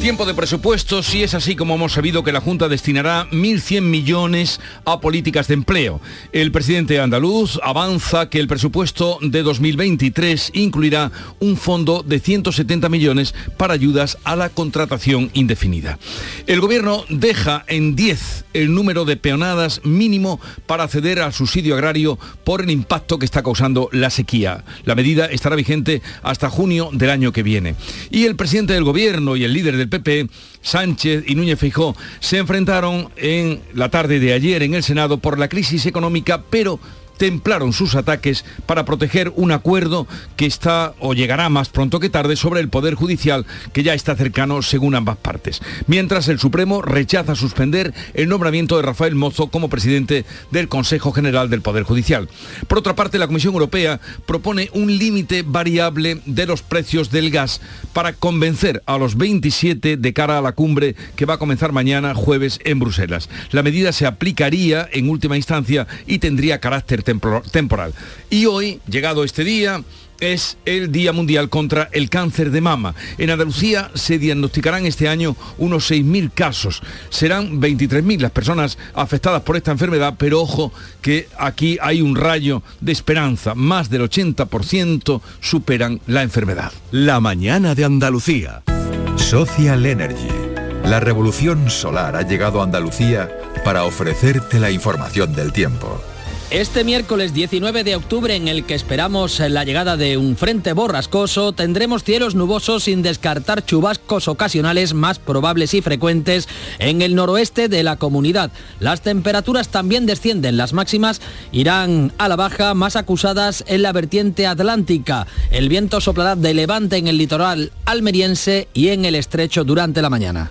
Tiempo de presupuestos y es así como hemos sabido que la Junta destinará 1.100 millones a políticas de empleo. El presidente andaluz avanza que el presupuesto de 2023 incluirá un fondo de 170 millones para ayudas a la contratación indefinida. El gobierno deja en 10 el número de peonadas mínimo para acceder al subsidio agrario por el impacto que está causando la sequía. La medida estará vigente hasta junio del año que viene. Y el presidente del gobierno y el líder del PP, Sánchez y Núñez Feijó, se enfrentaron en la tarde de ayer en el Senado por la crisis económica, pero templaron sus ataques para proteger un acuerdo que está o llegará más pronto que tarde sobre el Poder Judicial que ya está cercano según ambas partes. Mientras el Supremo rechaza suspender el nombramiento de Rafael Mozo como presidente del Consejo General del Poder Judicial. Por otra parte, la Comisión Europea propone un límite variable de los precios del gas para convencer a los 27 de cara a la cumbre que va a comenzar mañana jueves en Bruselas. La medida se aplicaría en última instancia y tendría carácter temporal. Y hoy, llegado este día, es el Día Mundial contra el Cáncer de Mama. En Andalucía se diagnosticarán este año unos 6.000 casos. Serán 23.000 las personas afectadas por esta enfermedad, pero ojo que aquí hay un rayo de esperanza. Más del 80% superan la enfermedad. La mañana de Andalucía. Social Energy. La revolución solar ha llegado a Andalucía para ofrecerte la información del tiempo. Este miércoles 19 de octubre, en el que esperamos la llegada de un frente borrascoso, tendremos cielos nubosos sin descartar chubascos ocasionales más probables y frecuentes en el noroeste de la comunidad. Las temperaturas también descienden, las máximas irán a la baja, más acusadas en la vertiente atlántica. El viento soplará de levante en el litoral almeriense y en el estrecho durante la mañana.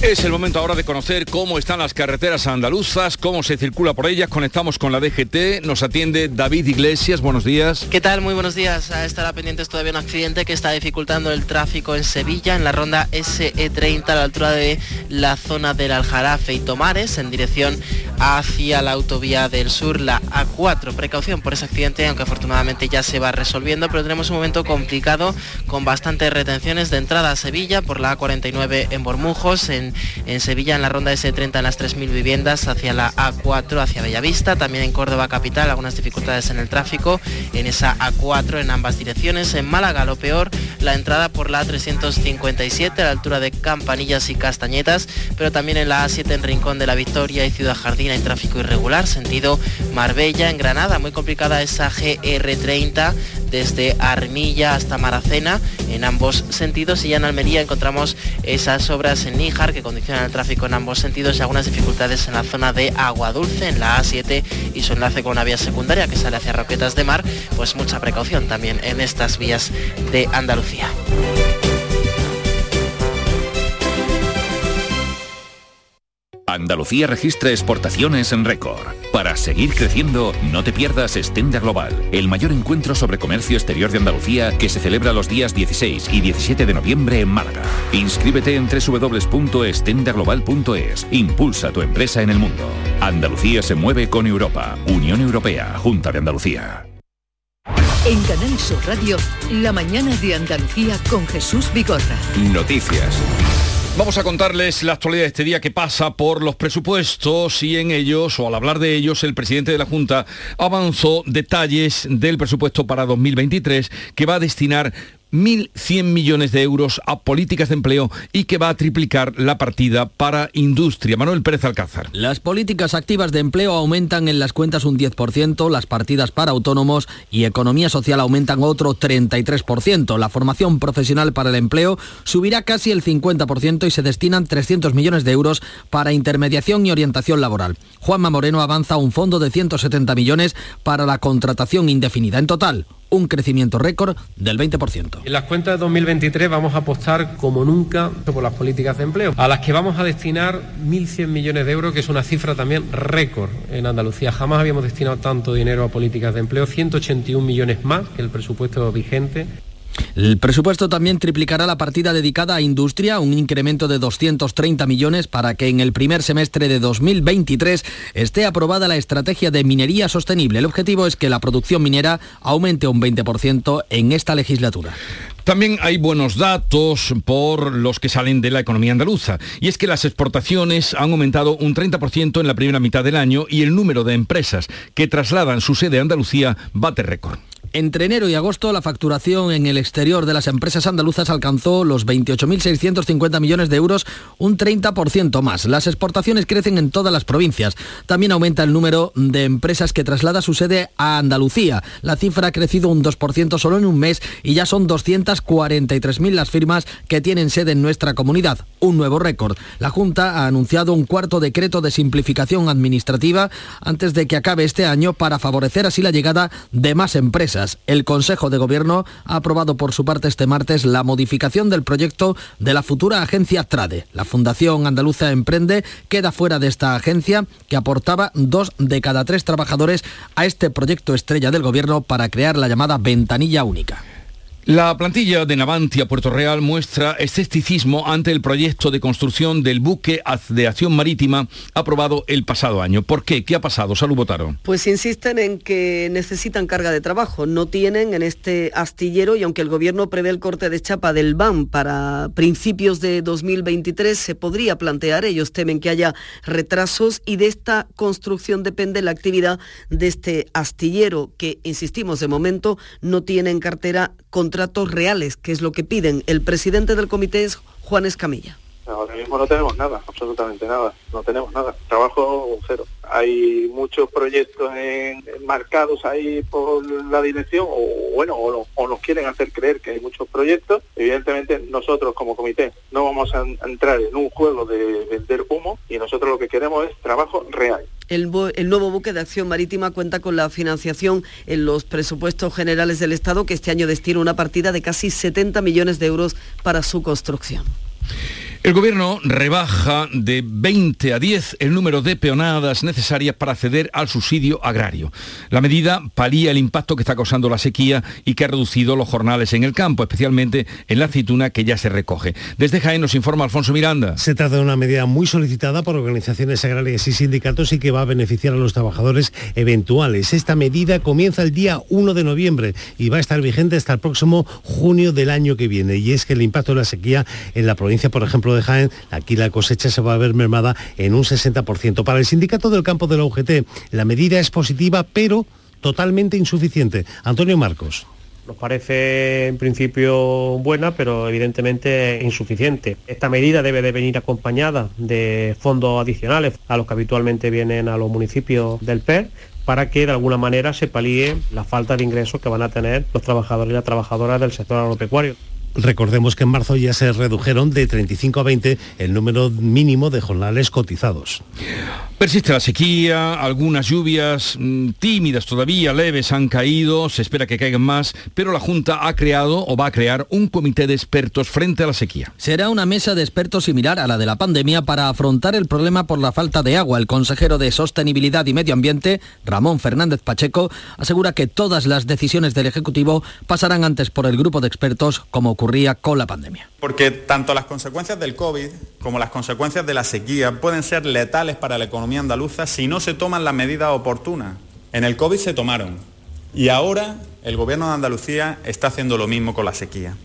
Es el momento ahora de conocer cómo están las carreteras andaluzas, cómo se circula por ellas. Conectamos con la DGT, nos atiende David Iglesias, buenos días. ¿Qué tal? Muy buenos días. Estará pendientes todavía un accidente que está dificultando el tráfico en Sevilla, en la ronda SE30 a la altura de la zona del Aljarafe y Tomares, en dirección hacia la autovía del sur, la A4. Precaución por ese accidente, aunque afortunadamente ya se va resolviendo, pero tenemos un momento complicado con bastantes retenciones de entrada a Sevilla por la A49 en Bormujos, en, Sevilla en la ronda S30 en las 3.000 viviendas, hacia la A4, hacia Bellavista, también en Córdoba Capital, algunas dificultades en el tráfico, en esa A4 en ambas direcciones, en Málaga lo peor, la entrada por la A357 a la altura de Campanillas y Castañetas, pero también en la A7 en Rincón de la Victoria y Ciudad Jardín hay tráfico irregular, sentido Marbella, en Granada, muy complicada esa GR30 desde Armilla hasta Maracena en ambos sentidos y ya en Almería encontramos esas obras en Níjar que condicionan el tráfico en ambos sentidos y algunas dificultades en la zona de Agua Dulce, en la A7 y su enlace con una vía secundaria que sale hacia Roquetas de Mar, pues mucha precaución también en estas vías de Andalucía. Andalucía registra exportaciones en récord. Para seguir creciendo, no te pierdas Estenda Global, el mayor encuentro sobre comercio exterior de Andalucía que se celebra los días 16 y 17 de noviembre en Málaga. Inscríbete en www.estendaglobal.es. Impulsa tu empresa en el mundo. Andalucía se mueve con Europa. Unión Europea, Junta de Andalucía. En Canal Sur Radio, la mañana de Andalucía con Jesús Bigorra. Noticias. Vamos a contarles la actualidad de este día que pasa por los presupuestos y en ellos, o al hablar de ellos, el presidente de la Junta avanzó detalles del presupuesto para 2023 que va a destinar 1.100 millones de euros a políticas de empleo y que va a triplicar la partida para industria. Manuel Pérez Alcázar. Las políticas activas de empleo aumentan en las cuentas un 10%, las partidas para autónomos y economía social aumentan otro 33%. La formación profesional para el empleo subirá casi el 50% y se destinan 300 millones de euros para intermediación y orientación laboral. Juanma Moreno avanza un fondo de 170 millones para la contratación indefinida. En total, un crecimiento récord del 20%. En las cuentas de 2023 vamos a apostar como nunca por las políticas de empleo, a las que vamos a destinar 1.100 millones de euros, que es una cifra también récord en Andalucía. Jamás habíamos destinado tanto dinero a políticas de empleo, 181 millones más que el presupuesto vigente. El presupuesto también triplicará la partida dedicada a industria, un incremento de 230 millones para que en el primer semestre de 2023 esté aprobada la estrategia de minería sostenible. El objetivo es que la producción minera aumente un 20% en esta legislatura. También hay buenos datos por los que salen de la economía andaluza. Y es que las exportaciones han aumentado un 30% en la primera mitad del año y el número de empresas que trasladan su sede a Andalucía bate récord. Entre enero y agosto, la facturación en el exterior de las empresas andaluzas alcanzó los 28.650 millones de euros, un 30% más. Las exportaciones crecen en todas las provincias. También aumenta el número de empresas que traslada su sede a Andalucía. La cifra ha crecido un 2% solo en un mes y ya son 243.000 las firmas que tienen sede en nuestra comunidad, un nuevo récord. La Junta ha anunciado un cuarto decreto de simplificación administrativa antes de que acabe este año para favorecer así la llegada de más empresas. El Consejo de Gobierno ha aprobado por su parte este martes la modificación del proyecto de la futura agencia Trade. La Fundación Andaluza Emprende queda fuera de esta agencia que aportaba dos de cada tres trabajadores a este proyecto estrella del Gobierno para crear la llamada ventanilla única. La plantilla de Navantia Puerto Real muestra escepticismo ante el proyecto de construcción del buque de acción marítima aprobado el pasado año. ¿Por qué? ¿Qué ha pasado? Salud votaron. Pues insisten en que necesitan carga de trabajo. No tienen en este astillero y aunque el gobierno prevé el corte de chapa del BAM para principios de 2023, se podría plantear. Ellos temen que haya retrasos y de esta construcción depende la actividad de este astillero que, insistimos, de momento no tiene en cartera contratos reales, que es lo que piden. El presidente del comité es Juan Escamilla. Ahora mismo no tenemos nada, absolutamente nada, no tenemos nada, trabajo cero. Hay muchos proyectos marcados ahí por la dirección, o bueno, o, nos quieren hacer creer que hay muchos proyectos. Evidentemente nosotros como comité no vamos a entrar en un juego de vender humo y nosotros lo que queremos es trabajo real. El, el, nuevo buque de acción marítima cuenta con la financiación en los presupuestos generales del Estado, que este año destina una partida de casi 70 millones de euros para su construcción. El gobierno rebaja de 20 a 10 el número de peonadas necesarias para acceder al subsidio agrario. La medida palía el impacto que está causando la sequía y que ha reducido los jornales en el campo, especialmente en la aceituna que ya se recoge. Desde Jaén nos informa Alfonso Miranda. Se trata de una medida muy solicitada por organizaciones agrarias y sindicatos y que va a beneficiar a los trabajadores eventuales. Esta medida comienza el día 1 de noviembre y va a estar vigente hasta el próximo junio del año que viene. Y es que el impacto de la sequía en la provincia, por ejemplo, de Jaén, aquí la cosecha se va a ver mermada en un 60%. Para el sindicato del campo de la UGT, la medida es positiva, pero totalmente insuficiente. Antonio Marcos. Nos parece en principio buena, pero evidentemente insuficiente. Esta medida debe de venir acompañada de fondos adicionales a los que habitualmente vienen a los municipios del PER para que de alguna manera se palíe la falta de ingresos que van a tener los trabajadores y las trabajadoras del sector agropecuario. Recordemos que en marzo ya se redujeron de 35 a 20 el número mínimo de jornales cotizados. Persiste la sequía, algunas lluvias mm, tímidas todavía, leves, han caído, se espera que caigan más, pero la Junta ha creado o va a crear un comité de expertos frente a la sequía. Será una mesa de expertos similar a la de la pandemia para afrontar el problema por la falta de agua. El consejero de Sostenibilidad y Medio Ambiente, Ramón Fernández Pacheco, asegura que todas las decisiones del Ejecutivo pasarán antes por el grupo de expertos como con la pandemia. Porque tanto las consecuencias del COVID como las consecuencias de la sequía pueden ser letales para la economía andaluza si no se toman las medidas oportunas. En el COVID se tomaron y ahora el gobierno de Andalucía está haciendo lo mismo con la sequía.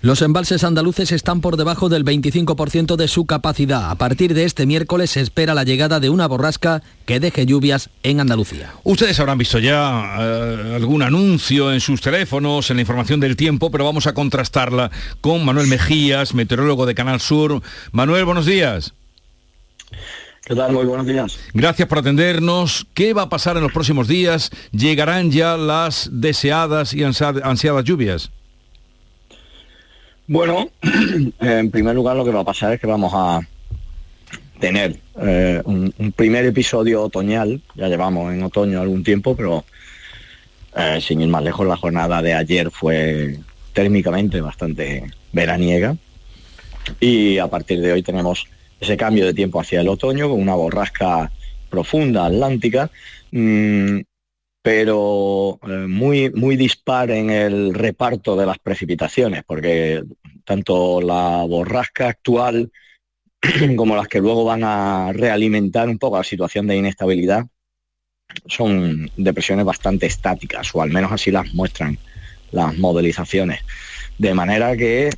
Los embalses andaluces están por debajo del 25% de su capacidad. A partir de este miércoles se espera la llegada de una borrasca que deje lluvias en Andalucía. Ustedes habrán visto ya eh, algún anuncio en sus teléfonos, en la información del tiempo, pero vamos a contrastarla con Manuel Mejías, meteorólogo de Canal Sur. Manuel, buenos días. ¿Qué tal? Muy buenos días. Gracias por atendernos. ¿Qué va a pasar en los próximos días? ¿Llegarán ya las deseadas y ansiadas lluvias? Bueno, en primer lugar lo que va a pasar es que vamos a tener eh, un, primer episodio otoñal, ya llevamos en otoño algún tiempo, pero eh, sin ir más lejos, la jornada de ayer fue térmicamente bastante veraniega. Y a partir de hoy tenemos ese cambio de tiempo hacia el otoño con una borrasca profunda atlántica. Mm, pero eh, muy, muy dispar en el reparto de las precipitaciones, porque tanto la borrasca actual como las que luego van a realimentar un poco la situación de inestabilidad son depresiones bastante estáticas, o al menos así las muestran las modelizaciones. De manera que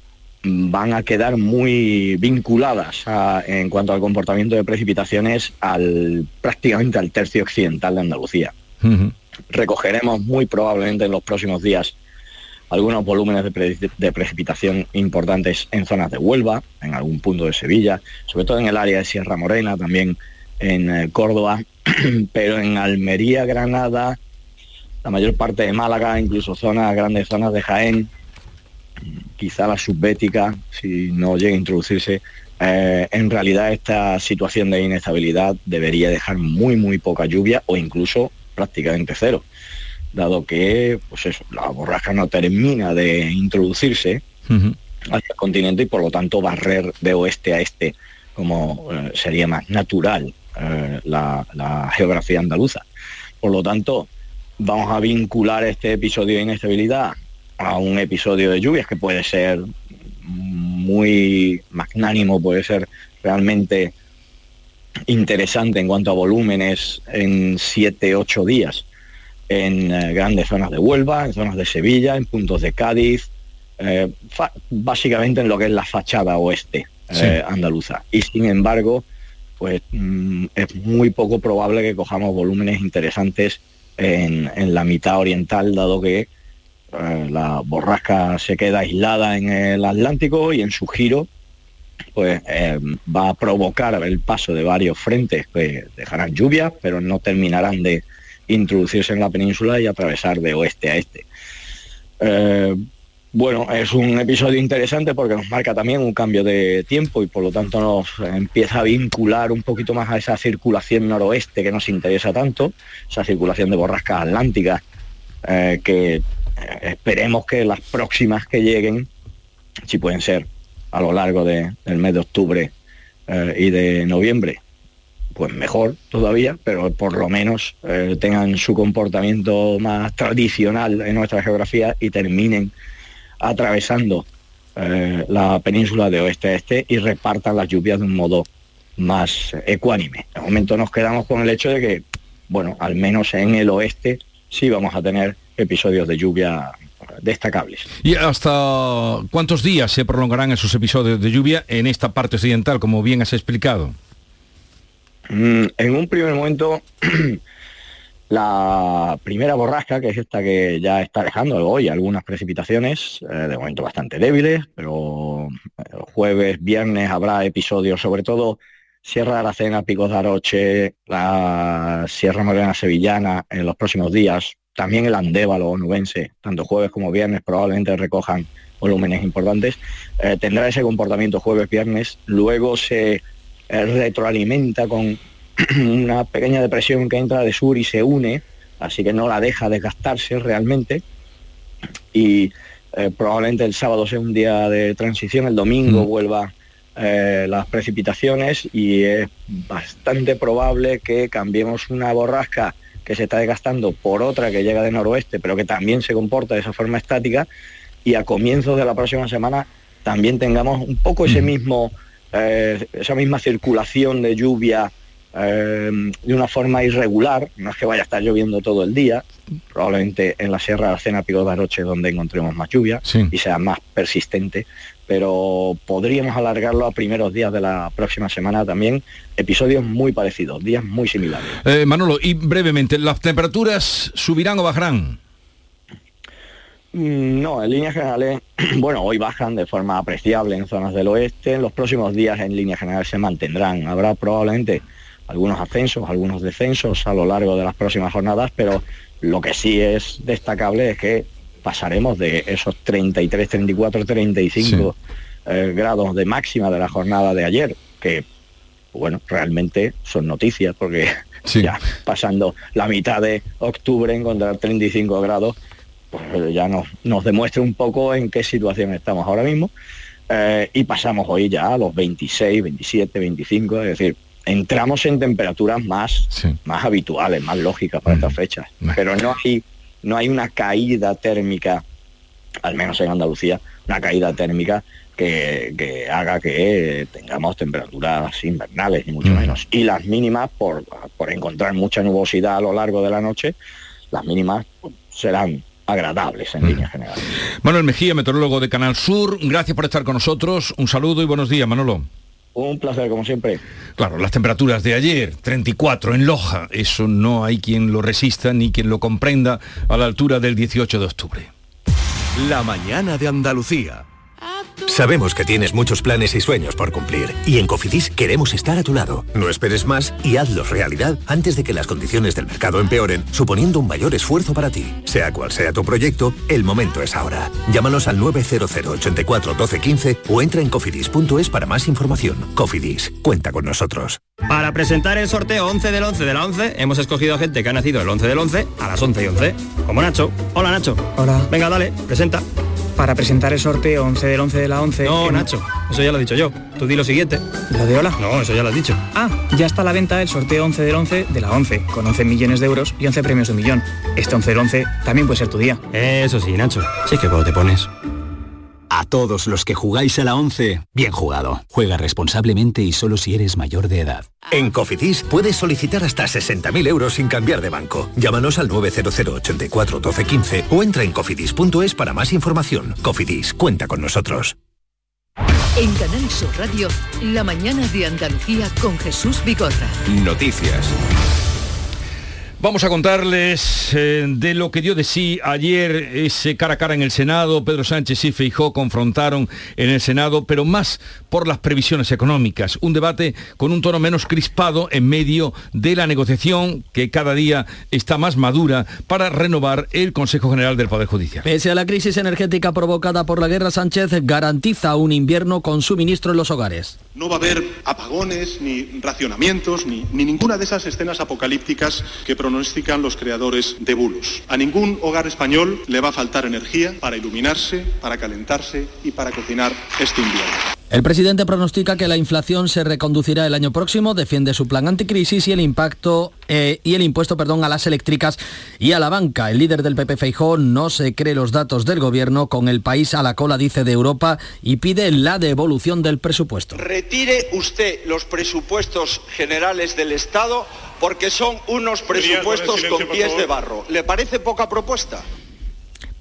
van a quedar muy vinculadas en cuanto al comportamiento de precipitaciones al prácticamente al tercio occidental de Andalucía. Recogeremos muy probablemente en los próximos días algunos volúmenes de, precipitación importantes en zonas de Huelva, en algún punto de Sevilla, sobre todo en el área de Sierra Morena, también en eh, Córdoba, pero en Almería, Granada, la mayor parte de Málaga, incluso zonas, grandes zonas de Jaén, quizá la subbética, si no llega a introducirse, eh, en realidad esta situación de inestabilidad debería dejar muy, muy poca lluvia o incluso prácticamente cero, dado que pues eso, la borrasca no termina de introducirse hacia el continente y por lo tanto barrer de oeste a este como eh, sería más natural eh, la, geografía andaluza. Por lo tanto, vamos a vincular este episodio de inestabilidad a un episodio de lluvias que puede ser muy magnánimo, puede ser realmente interesante en cuanto a volúmenes en 7, 8 días en eh, grandes zonas de Huelva, en zonas de Sevilla, en puntos de Cádiz, eh, básicamente en lo que es la fachada oeste eh, andaluza. Y sin embargo, pues mm, es muy poco probable que cojamos volúmenes interesantes en, en la mitad oriental, dado que la borrasca se queda aislada en el Atlántico y en su giro pues eh, va a provocar el paso de varios frentes que dejarán lluvias, pero no terminarán de introducirse en la península y atravesar de oeste a este. Eh, bueno, es un episodio interesante porque nos marca también un cambio de tiempo y por lo tanto nos empieza a vincular un poquito más a esa circulación noroeste que nos interesa tanto, esa circulación de borrascas atlánticas, eh, que esperemos que las próximas que lleguen, si pueden ser a lo largo del mes de octubre eh, y de noviembre, pues mejor todavía, pero por lo menos eh, tengan su comportamiento más tradicional en nuestra geografía y terminen atravesando eh, la península de oeste a este y repartan las lluvias de un modo más ecuánime. De momento nos quedamos con el hecho de que, bueno, al menos en el oeste sí vamos a tener episodios de lluvia destacables. ¿Y hasta cuántos días se prolongarán esos episodios de lluvia en esta parte occidental, como bien has explicado? Mm, en un primer momento, la primera borrasca, que es esta que ya está dejando hoy algunas precipitaciones, eh, de momento bastante débiles, pero eh, jueves, viernes habrá episodios, sobre todo Sierra de Aracena, Picos de Aroche, la Sierra Morena Sevillana en los próximos días, también el Andévalo nubense, tanto jueves como viernes, probablemente recojan volúmenes importantes. Eh, tendrá ese comportamiento jueves, viernes, luego se eh, retroalimenta con una pequeña depresión que entra de sur y se une, así que no la deja desgastarse realmente. Y eh, probablemente el sábado sea un día de transición, el domingo vuelva las precipitaciones y es bastante probable que cambiemos una borrasca que se está desgastando por otra que llega de noroeste, pero que también se comporta de esa forma estática, y a comienzos de la próxima semana también tengamos un poco ese mismo, eh, esa misma circulación de lluvia eh, de una forma irregular, no es que vaya a estar lloviendo todo el día, probablemente en la Sierra de Arcena, Pico de Aroche, donde encontremos más lluvia y sea más persistente, pero podríamos alargarlo a primeros días de la próxima semana también, episodios muy parecidos, días muy similares. Eh, Manolo, y brevemente, ¿las temperaturas subirán o bajarán? Mm, No, en líneas generales, bueno, hoy bajan de forma apreciable en zonas del oeste, en los próximos días en líneas generales se mantendrán. Habrá probablemente algunos ascensos, algunos descensos a lo largo de las próximas jornadas, pero lo que sí es destacable es que pasaremos de esos 33, 34, 35 eh, grados de máxima de la jornada de ayer, que bueno, realmente son noticias porque ya pasando la mitad de octubre encontrar 35 grados, pues ya nos, nos demuestra un poco en qué situación estamos ahora mismo. Eh, y pasamos hoy ya a los 26, 27, 25, es decir, entramos en temperaturas más, más habituales, más lógicas para estas fechas. Pero no hay, no hay una caída térmica, al menos en Andalucía, una caída térmica que, que haga que tengamos temperaturas invernales, ni mucho menos. Y las mínimas, por, por encontrar mucha nubosidad a lo largo de la noche, las mínimas serán agradables en líneas generales. Manuel Mejía, meteorólogo de Canal Sur, gracias por estar con nosotros. Un saludo y buenos días, Manolo. Un placer, como siempre. Claro, las temperaturas de ayer, 34 en Loja, eso no hay quien lo resista ni quien lo comprenda a la altura del 18 de octubre. La mañana de Andalucía. Sabemos que tienes muchos planes y sueños por cumplir y en Cofidis queremos estar a tu lado. No esperes más y hazlos realidad antes de que las condiciones del mercado empeoren, suponiendo un mayor esfuerzo para ti. Sea cual sea tu proyecto, el momento es ahora. Llámanos al 900 84 12 15 o entra en cofidis.es para más información. Cofidis, cuenta con nosotros. Para presentar el sorteo 11 del 11 de la 11, hemos escogido a gente que ha nacido el 11 del 11 a las 11 y 11. Como Nacho. Hola, Nacho. Hola. Venga, dale, presenta. Para presentar el sorteo 11 del 11 de la 11... No, hemos- Nacho, eso ya lo he dicho yo. Tú di lo siguiente. ¿Lo de hola? No, eso ya lo has dicho. Ah, ya está a la venta el sorteo 11 del 11 de la 11, con 11 millones de euros y 11 premios de un millón. Este 11 del 11 también puede ser tu día. Eso sí, Nacho. Sí que cuando te pones. A todos los que jugáis a la 11, bien jugado. Juega responsablemente y solo si eres mayor de edad. En Cofidis puedes solicitar hasta 60.000 euros sin cambiar de banco. Llámanos al 900 84 12 15 o entra en cofidis.es para más información. Cofidis, cuenta con nosotros. En Canal Sur Radio, la mañana de Andalucía con Jesús Bigorra. Noticias. Vamos a contarles eh, de lo que dio de sí ayer ese cara a cara en el Senado. Pedro Sánchez y Feijó confrontaron en el Senado, pero más por las previsiones económicas. Un debate con un tono menos crispado en medio de la negociación que cada día está más madura para renovar el Consejo General del Poder Judicial. Pese a la crisis energética provocada por la guerra, Sánchez garantiza un invierno con suministro en los hogares. No va a haber apagones, ni racionamientos, ni, ni ninguna de esas escenas apocalípticas que pronostican los creadores de bulos. A ningún hogar español le va a faltar energía para iluminarse, para calentarse y para cocinar este invierno. El presidente pronostica que la inflación se reconducirá el año próximo, defiende su plan anticrisis y el impacto eh, y el impuesto, perdón, a las eléctricas y a la banca. El líder del PP Feijó no se cree los datos del gobierno con el país a la cola, dice de Europa, y pide la devolución del presupuesto. Retire usted los presupuestos generales del Estado porque son unos presupuestos con pies de barro. ¿Le parece poca propuesta?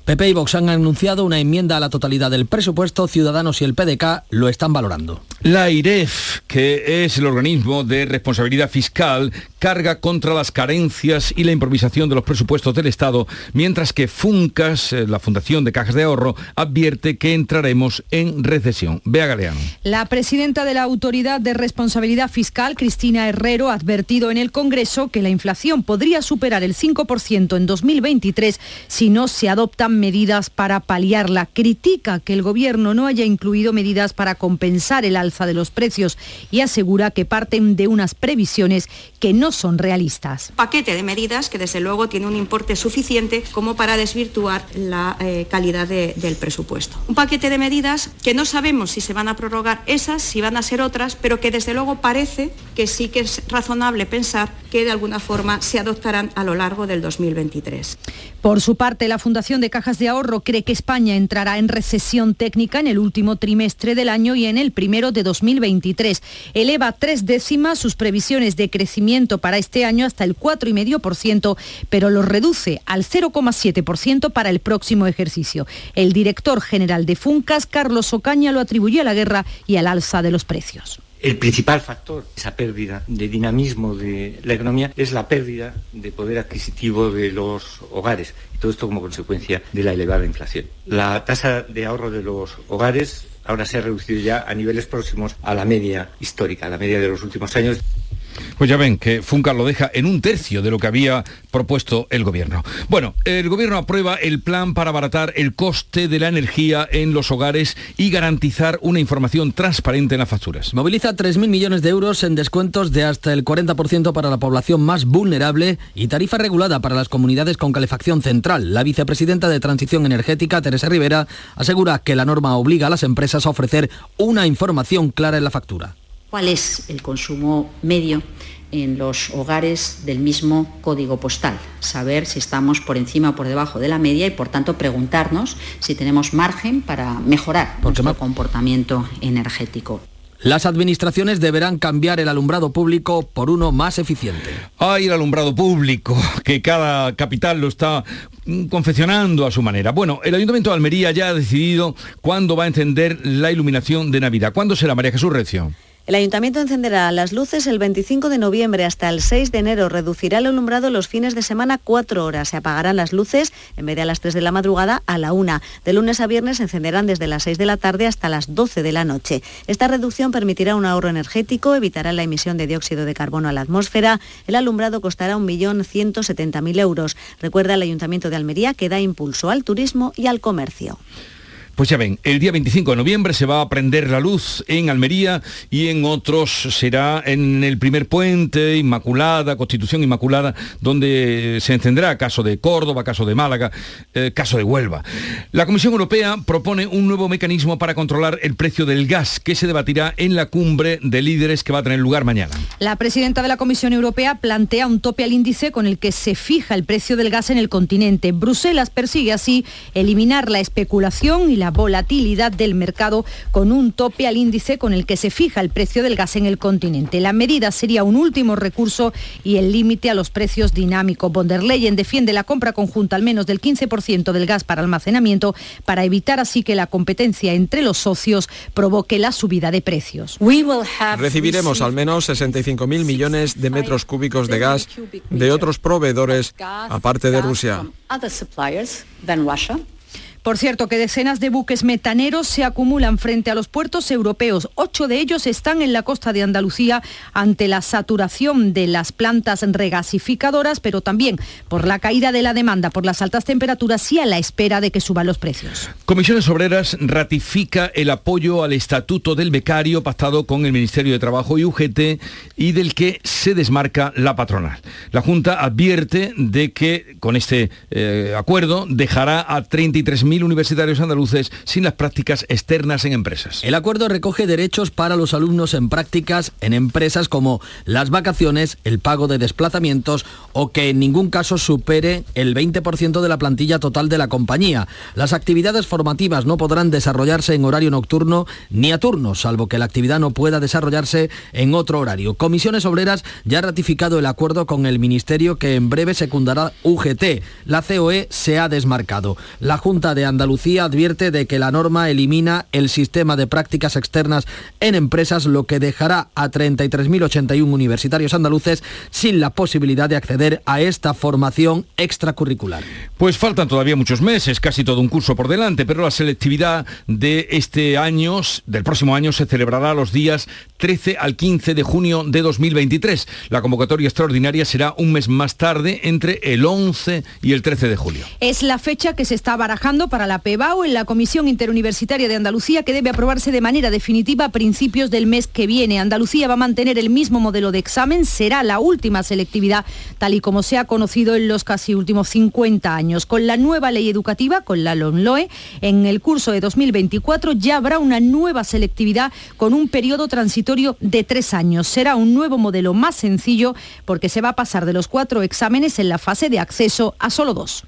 PP y Vox han anunciado una enmienda a la totalidad del presupuesto, Ciudadanos y el PDK lo están valorando. La IREF, que es el organismo de responsabilidad fiscal, carga contra las carencias y la improvisación de los presupuestos del Estado, mientras que Funcas, eh, la Fundación de Cajas de Ahorro, advierte que entraremos en recesión. Vea Galeano. La presidenta de la Autoridad de Responsabilidad Fiscal, Cristina Herrero, ha advertido en el Congreso que la inflación podría superar el 5% en 2023 si no se adoptan medidas para paliarla. Critica que el Gobierno no haya incluido medidas para compensar el alza de los precios y asegura que parten de unas previsiones que no son realistas. Paquete de medidas que desde luego tiene un importe suficiente como para desvirtuar la eh, calidad del presupuesto. Un paquete de medidas que no sabemos si se van a prorrogar esas, si van a ser otras, pero que desde luego parece que sí que es razonable pensar que de alguna forma se adoptarán a lo largo del 2023. Por su parte, la Fundación de Cajas de Ahorro cree que España entrará en recesión técnica en el último trimestre del año y en el primero de 2023. Eleva tres décimas sus previsiones de crecimiento para este año hasta el 4,5%, pero lo reduce al 0,7% para el próximo ejercicio. El director general de Funcas, Carlos Ocaña, lo atribuye a la guerra y al alza de los precios. El principal factor de esa pérdida de dinamismo de la economía es la pérdida de poder adquisitivo de los hogares. Y todo esto como consecuencia de la elevada inflación. La tasa de ahorro de los hogares ahora se ha reducido ya a niveles próximos a la media histórica, a la media de los últimos años. Pues ya ven que Funca lo deja en un tercio de lo que había propuesto el gobierno. Bueno, el gobierno aprueba el plan para abaratar el coste de la energía en los hogares y garantizar una información transparente en las facturas. Moviliza 3.000 millones de euros en descuentos de hasta el 40% para la población más vulnerable y tarifa regulada para las comunidades con calefacción central. La vicepresidenta de Transición Energética, Teresa Rivera, asegura que la norma obliga a las empresas a ofrecer una información clara en la factura cuál es el consumo medio en los hogares del mismo código postal, saber si estamos por encima o por debajo de la media y por tanto preguntarnos si tenemos margen para mejorar nuestro comportamiento energético. Las administraciones deberán cambiar el alumbrado público por uno más eficiente. Hay el alumbrado público, que cada capital lo está mm, confeccionando a su manera. Bueno, el Ayuntamiento de Almería ya ha decidido cuándo va a encender la iluminación de Navidad. ¿Cuándo será María Jesús Recio? El ayuntamiento encenderá las luces el 25 de noviembre hasta el 6 de enero. Reducirá el alumbrado los fines de semana cuatro horas. Se apagarán las luces en vez de a las 3 de la madrugada a la 1. De lunes a viernes se encenderán desde las 6 de la tarde hasta las 12 de la noche. Esta reducción permitirá un ahorro energético, evitará la emisión de dióxido de carbono a la atmósfera. El alumbrado costará 1.170.000 euros. Recuerda el ayuntamiento de Almería que da impulso al turismo y al comercio. Pues ya ven, el día 25 de noviembre se va a prender la luz en Almería y en otros será en el primer puente, Inmaculada, Constitución Inmaculada, donde se encenderá caso de Córdoba, caso de Málaga, eh, caso de Huelva. La Comisión Europea propone un nuevo mecanismo para controlar el precio del gas que se debatirá en la cumbre de líderes que va a tener lugar mañana. La presidenta de la Comisión Europea plantea un tope al índice con el que se fija el precio del gas en el continente. Bruselas persigue así eliminar la especulación y la volatilidad del mercado con un tope al índice con el que se fija el precio del gas en el continente. La medida sería un último recurso y el límite a los precios dinámicos. Von der Leyen defiende la compra conjunta al menos del 15% del gas para almacenamiento para evitar así que la competencia entre los socios provoque la subida de precios. Recibiremos al menos 65.000 millones de metros cúbicos de gas de otros proveedores aparte de Rusia. Por cierto, que decenas de buques metaneros se acumulan frente a los puertos europeos. Ocho de ellos están en la costa de Andalucía ante la saturación de las plantas regasificadoras, pero también por la caída de la demanda por las altas temperaturas y a la espera de que suban los precios. Comisiones Obreras ratifica el apoyo al Estatuto del Becario pactado con el Ministerio de Trabajo y UGT y del que se desmarca la patronal. La Junta advierte de que con este eh, acuerdo dejará a 33 mil universitarios andaluces sin las prácticas externas en empresas. El acuerdo recoge derechos para los alumnos en prácticas en empresas como las vacaciones, el pago de desplazamientos o que en ningún caso supere el 20% de la plantilla total de la compañía. Las actividades formativas no podrán desarrollarse en horario nocturno ni a turno, salvo que la actividad no pueda desarrollarse en otro horario. Comisiones Obreras ya ha ratificado el acuerdo con el Ministerio que en breve secundará UGT. La COE se ha desmarcado. La Junta de de Andalucía advierte de que la norma elimina el sistema de prácticas externas en empresas, lo que dejará a 33.081 universitarios andaluces sin la posibilidad de acceder a esta formación extracurricular. Pues faltan todavía muchos meses, casi todo un curso por delante, pero la selectividad de este año, del próximo año, se celebrará los días 13 al 15 de junio de 2023. La convocatoria extraordinaria será un mes más tarde, entre el 11 y el 13 de julio. Es la fecha que se está barajando para la PEBAU en la Comisión Interuniversitaria de Andalucía que debe aprobarse de manera definitiva a principios del mes que viene. Andalucía va a mantener el mismo modelo de examen, será la última selectividad tal y como se ha conocido en los casi últimos 50 años. Con la nueva ley educativa, con la LONLOE, en el curso de 2024 ya habrá una nueva selectividad con un periodo transitorio de tres años. Será un nuevo modelo más sencillo porque se va a pasar de los cuatro exámenes en la fase de acceso a solo dos.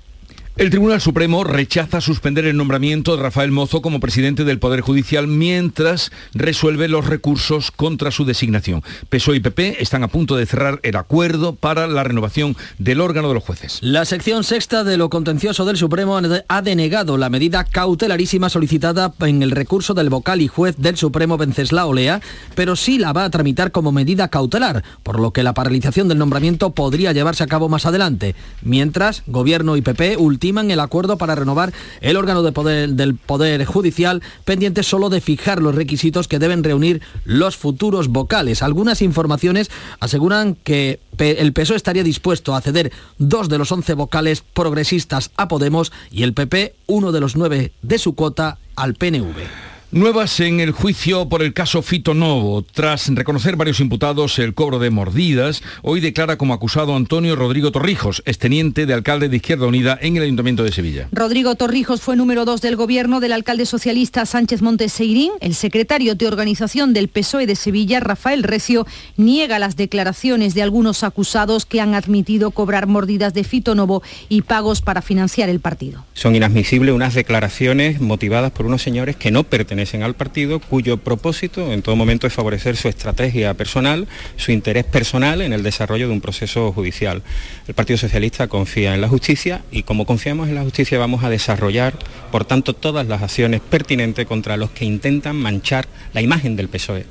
El Tribunal Supremo rechaza suspender el nombramiento de Rafael Mozo como presidente del Poder Judicial mientras resuelve los recursos contra su designación. PSOE y PP están a punto de cerrar el acuerdo para la renovación del órgano de los jueces. La sección sexta de lo contencioso del Supremo ha denegado la medida cautelarísima solicitada en el recurso del vocal y juez del Supremo Venceslao Lea, pero sí la va a tramitar como medida cautelar, por lo que la paralización del nombramiento podría llevarse a cabo más adelante. Mientras, Gobierno y PP ultiman el acuerdo para renovar el órgano de poder, del Poder Judicial, pendiente solo de fijar los requisitos que deben reunir los futuros vocales. Algunas informaciones aseguran que el PSOE estaría dispuesto a ceder dos de los once vocales progresistas a Podemos y el PP uno de los nueve de su cuota al PNV. Nuevas en el juicio por el caso Fito Novo. Tras reconocer varios imputados el cobro de mordidas, hoy declara como acusado Antonio Rodrigo Torrijos, exteniente de alcalde de Izquierda Unida en el Ayuntamiento de Sevilla. Rodrigo Torrijos fue número dos del gobierno del alcalde socialista Sánchez Monteseirín. El secretario de organización del PSOE de Sevilla, Rafael Recio, niega las declaraciones de algunos acusados que han admitido cobrar mordidas de Fito Novo y pagos para financiar el partido. Son inadmisibles unas declaraciones motivadas por unos señores que no pertenecen al partido, cuyo propósito en todo momento es favorecer su estrategia personal, su interés personal en el desarrollo de un proceso judicial. El Partido Socialista confía en la justicia y como confiamos en la justicia vamos a desarrollar, por tanto, todas las acciones pertinentes contra los que intentan manchar la imagen del PSOE.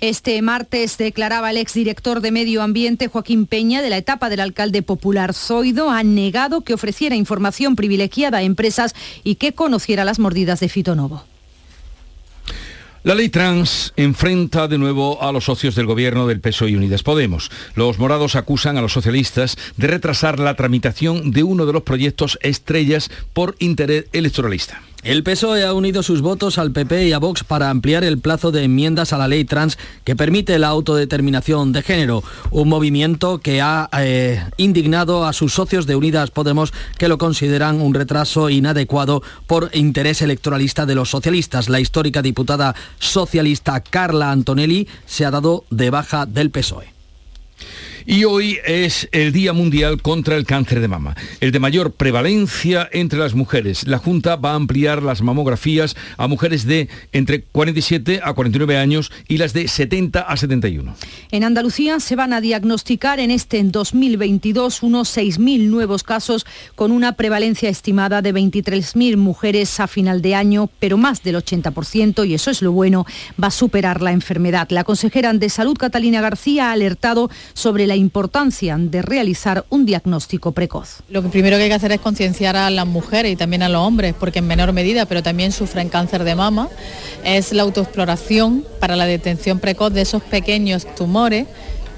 Este martes declaraba el exdirector de Medio Ambiente, Joaquín Peña, de la etapa del alcalde popular Zoido, ha negado que ofreciera información privilegiada a empresas y que conociera las mordidas de Fitonovo. La ley trans enfrenta de nuevo a los socios del gobierno del PSOE y Unidas Podemos. Los morados acusan a los socialistas de retrasar la tramitación de uno de los proyectos estrellas por interés electoralista. El PSOE ha unido sus votos al PP y a Vox para ampliar el plazo de enmiendas a la ley trans que permite la autodeterminación de género, un movimiento que ha eh, indignado a sus socios de Unidas Podemos que lo consideran un retraso inadecuado por interés electoralista de los socialistas. La histórica diputada socialista Carla Antonelli se ha dado de baja del PSOE. Y hoy es el Día Mundial contra el Cáncer de Mama, el de mayor prevalencia entre las mujeres. La Junta va a ampliar las mamografías a mujeres de entre 47 a 49 años y las de 70 a 71. En Andalucía se van a diagnosticar en este en 2022 unos 6.000 nuevos casos con una prevalencia estimada de 23.000 mujeres a final de año, pero más del 80%, y eso es lo bueno, va a superar la enfermedad. La consejera de Salud, Catalina García, ha alertado sobre la importancia de realizar un diagnóstico precoz. Lo que primero que hay que hacer es concienciar a las mujeres y también a los hombres, porque en menor medida, pero también sufren cáncer de mama, es la autoexploración para la detención precoz de esos pequeños tumores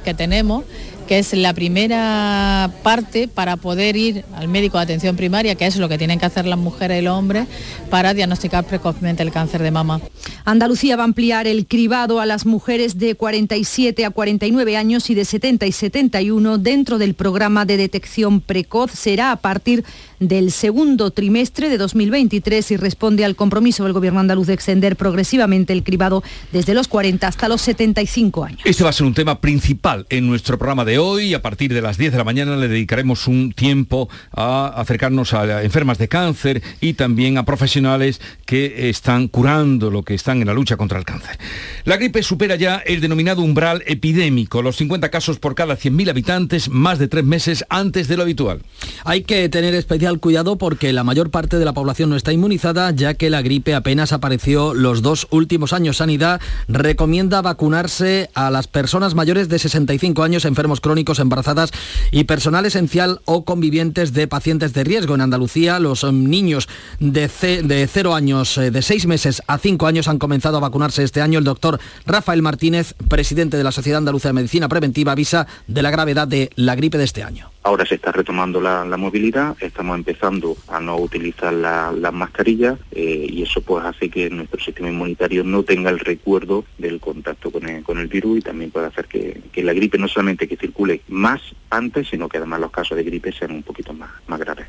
que tenemos que es la primera parte para poder ir al médico de atención primaria, que es lo que tienen que hacer las mujeres y los hombres para diagnosticar precozmente el cáncer de mama. Andalucía va a ampliar el cribado a las mujeres de 47 a 49 años y de 70 y 71 dentro del programa de detección precoz. Será a partir del segundo trimestre de 2023 y responde al compromiso del Gobierno andaluz de extender progresivamente el cribado desde los 40 hasta los 75 años. Este va a ser un tema principal en nuestro programa de hoy. A partir de las 10 de la mañana le dedicaremos un tiempo a acercarnos a enfermas de cáncer y también a profesionales que están curando lo que están en la lucha contra el cáncer. La gripe supera ya el denominado umbral epidémico, los 50 casos por cada 100.000 habitantes, más de tres meses antes de lo habitual. Hay que tener especial cuidado porque la mayor parte de la población no está inmunizada, ya que la gripe apenas apareció los dos últimos años. Sanidad recomienda vacunarse a las personas mayores de 65 años, enfermos crónicos, embarazadas y personal esencial o convivientes de pacientes de riesgo. En Andalucía, los niños de, de 0 años, eh, de 6 meses a 5 años han comenzado a vacunarse este año. El doctor Rafael Martínez, presidente de la Sociedad Andaluza de Medicina Preventiva, avisa de la gravedad de la gripe de este año. Ahora se está retomando la, movilidad, estamos empezando a no utilizar las mascarillas eh, y eso pues hace que nuestro sistema inmunitario no tenga el recuerdo del contacto con el, virus y también puede hacer que, la gripe no solamente que circule más antes, sino que además los casos de gripe sean un poquito más, más graves.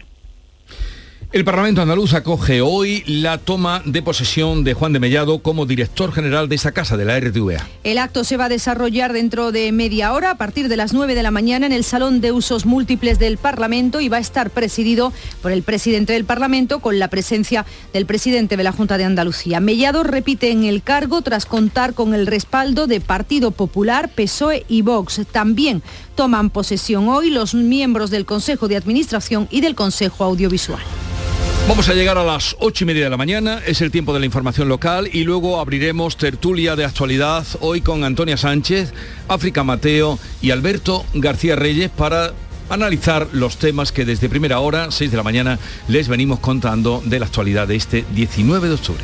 El Parlamento andaluz acoge hoy la toma de posesión de Juan de Mellado como director general de esa casa de la RTVA. El acto se va a desarrollar dentro de media hora, a partir de las 9 de la mañana, en el Salón de Usos Múltiples del Parlamento y va a estar presidido por el presidente del Parlamento con la presencia del presidente de la Junta de Andalucía. Mellado repite en el cargo tras contar con el respaldo de Partido Popular, PSOE y Vox. También toman posesión hoy los miembros del Consejo de Administración y del Consejo Audiovisual. Vamos a llegar a las ocho y media de la mañana, es el tiempo de la información local y luego abriremos tertulia de actualidad hoy con Antonia Sánchez, África Mateo y Alberto García Reyes para analizar los temas que desde primera hora, 6 de la mañana, les venimos contando de la actualidad de este 19 de octubre.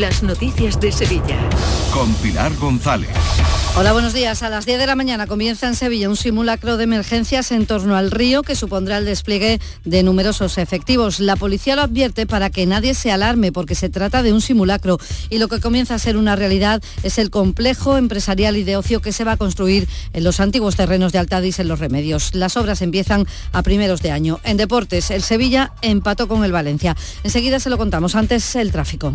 las noticias de Sevilla. Con Pilar González. Hola, buenos días. A las 10 de la mañana comienza en Sevilla un simulacro de emergencias en torno al río que supondrá el despliegue de numerosos efectivos. La policía lo advierte para que nadie se alarme porque se trata de un simulacro y lo que comienza a ser una realidad es el complejo empresarial y de ocio que se va a construir en los antiguos terrenos de Altadis en Los Remedios. Las obras empiezan a primeros de año. En deportes, el Sevilla empató con el Valencia. Enseguida se lo contamos. Antes, el tráfico.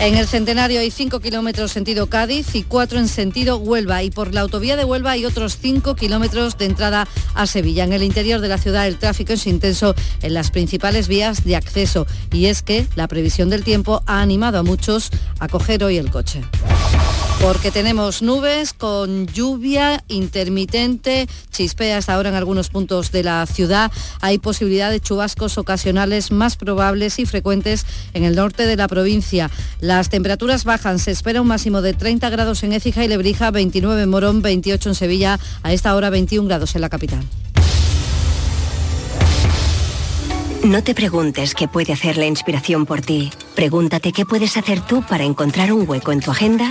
En el Centenario hay 5 kilómetros sentido Cádiz y 4 en sentido Huelva y por la autovía de Huelva hay otros 5 kilómetros de entrada a Sevilla. En el interior de la ciudad el tráfico es intenso en las principales vías de acceso y es que la previsión del tiempo ha animado a muchos a coger hoy el coche. Porque tenemos nubes con lluvia intermitente, chispea hasta ahora en algunos puntos de la ciudad. Hay posibilidad de chubascos ocasionales más probables y frecuentes en el norte de la provincia. Las temperaturas bajan, se espera un máximo de 30 grados en Écija y Lebrija, 29 en Morón, 28 en Sevilla, a esta hora 21 grados en la capital. No te preguntes qué puede hacer la inspiración por ti. Pregúntate qué puedes hacer tú para encontrar un hueco en tu agenda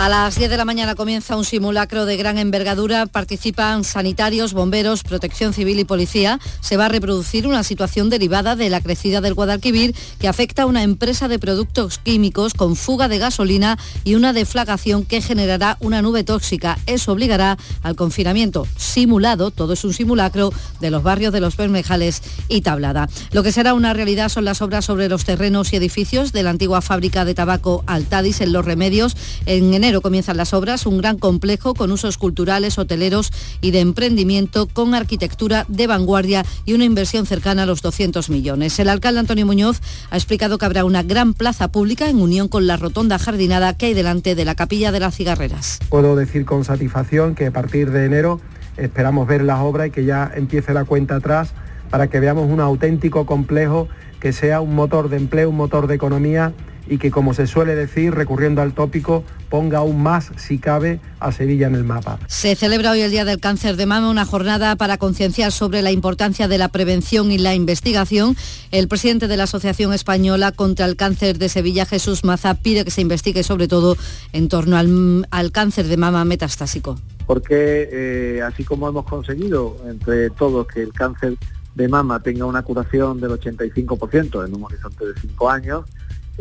A las 10 de la mañana comienza un simulacro de gran envergadura. Participan sanitarios, bomberos, protección civil y policía. Se va a reproducir una situación derivada de la crecida del Guadalquivir que afecta a una empresa de productos químicos con fuga de gasolina y una deflagación que generará una nube tóxica. Eso obligará al confinamiento simulado, todo es un simulacro, de los barrios de Los Bermejales y Tablada. Lo que será una realidad son las obras sobre los terrenos y edificios de la antigua fábrica de tabaco Altadis en Los Remedios. En enero comienzan las obras, un gran complejo con usos culturales, hoteleros y de emprendimiento con arquitectura de vanguardia y una inversión cercana a los 200 millones. El alcalde Antonio Muñoz ha explicado que habrá una gran plaza pública en unión con la rotonda jardinada que hay delante de la capilla de las cigarreras. Puedo decir con satisfacción que a partir de enero esperamos ver las obras y que ya empiece la cuenta atrás para que veamos un auténtico complejo que sea un motor de empleo, un motor de economía y que, como se suele decir, recurriendo al tópico, ponga aún más, si cabe, a Sevilla en el mapa. Se celebra hoy el Día del Cáncer de Mama, una jornada para concienciar sobre la importancia de la prevención y la investigación. El presidente de la Asociación Española contra el Cáncer de Sevilla, Jesús Maza, pide que se investigue sobre todo en torno al, cáncer de mama metastásico. Porque eh, así como hemos conseguido entre todos que el cáncer de mama tenga una curación del 85% en un horizonte de 5 años,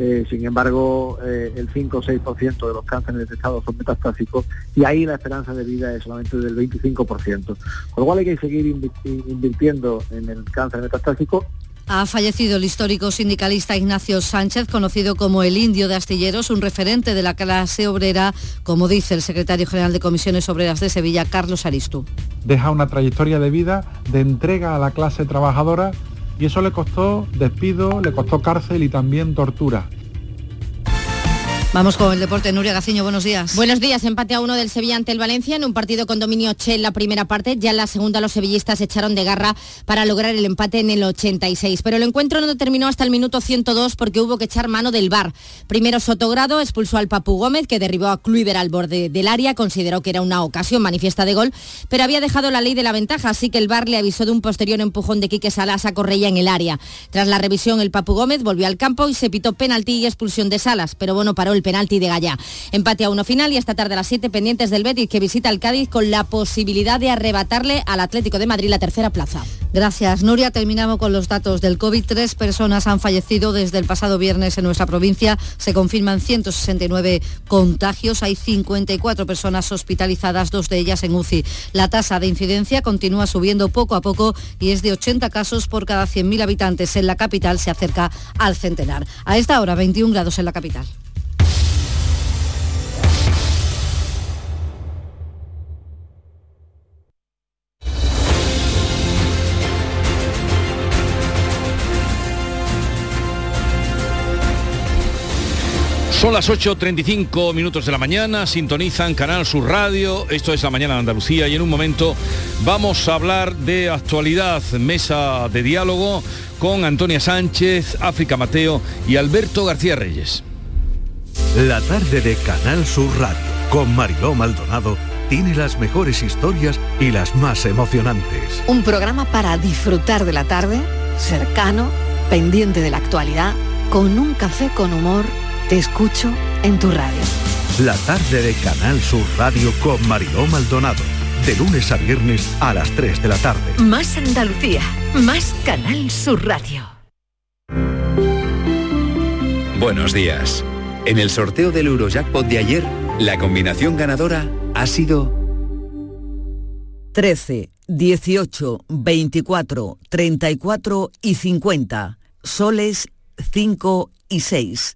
eh, sin embargo eh, el 5 o 6% de los cánceres detectados son metastásicos y ahí la esperanza de vida es solamente del 25%. Con lo cual hay que seguir invirtiendo en el cáncer metastásico ha fallecido el histórico sindicalista Ignacio Sánchez, conocido como el Indio de Astilleros, un referente de la clase obrera, como dice el secretario general de Comisiones Obreras de Sevilla, Carlos Aristú. Deja una trayectoria de vida de entrega a la clase trabajadora y eso le costó despido, le costó cárcel y también tortura. Vamos con el deporte. Nuria Gaciño, buenos días. Buenos días. Empate a uno del Sevilla ante el Valencia en un partido con dominio Che en la primera parte. Ya en la segunda los sevillistas echaron de garra para lograr el empate en el 86. Pero el encuentro no terminó hasta el minuto 102 porque hubo que echar mano del VAR. Primero Sotogrado expulsó al Papu Gómez que derribó a Kluiver al borde del área. Consideró que era una ocasión manifiesta de gol, pero había dejado la ley de la ventaja, así que el VAR le avisó de un posterior empujón de Quique Salas a Correia en el área. Tras la revisión, el Papu Gómez volvió al campo y se pitó penalti y expulsión de Salas, pero bueno, paró el penalti de Gallá. Empate a uno final y esta tarde a las 7 pendientes del Betis que visita el Cádiz con la posibilidad de arrebatarle al Atlético de Madrid la tercera plaza. Gracias, Nuria. Terminamos con los datos del COVID. Tres personas han fallecido desde el pasado viernes en nuestra provincia. Se confirman 169 contagios. Hay 54 personas hospitalizadas, dos de ellas en UCI. La tasa de incidencia continúa subiendo poco a poco y es de 80 casos por cada 100.000 habitantes. En la capital se acerca al centenar. A esta hora, 21 grados en la capital. Son las 8.35 minutos de la mañana, sintonizan Canal Sur Radio, esto es la mañana de Andalucía y en un momento vamos a hablar de actualidad, mesa de diálogo con Antonia Sánchez, África Mateo y Alberto García Reyes. La tarde de Canal Sur Radio con Mariló Maldonado tiene las mejores historias y las más emocionantes. Un programa para disfrutar de la tarde, cercano, pendiente de la actualidad, con un café con humor te escucho en tu radio. La tarde de Canal Sur Radio con Mariló Maldonado. De lunes a viernes a las 3 de la tarde. Más Andalucía, más Canal Sur Radio. Buenos días. En el sorteo del Eurojackpot de ayer, la combinación ganadora ha sido 13, 18, 24, 34 y 50. Soles 5 y 6.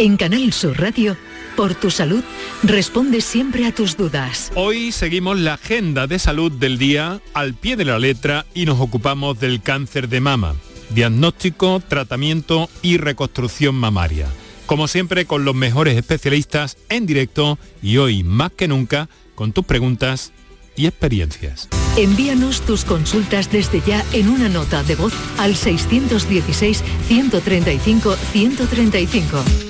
En Canal Sur Radio, por tu salud, responde siempre a tus dudas. Hoy seguimos la agenda de salud del día al pie de la letra y nos ocupamos del cáncer de mama. Diagnóstico, tratamiento y reconstrucción mamaria. Como siempre con los mejores especialistas en directo y hoy más que nunca con tus preguntas y experiencias. Envíanos tus consultas desde ya en una nota de voz al 616-135-135.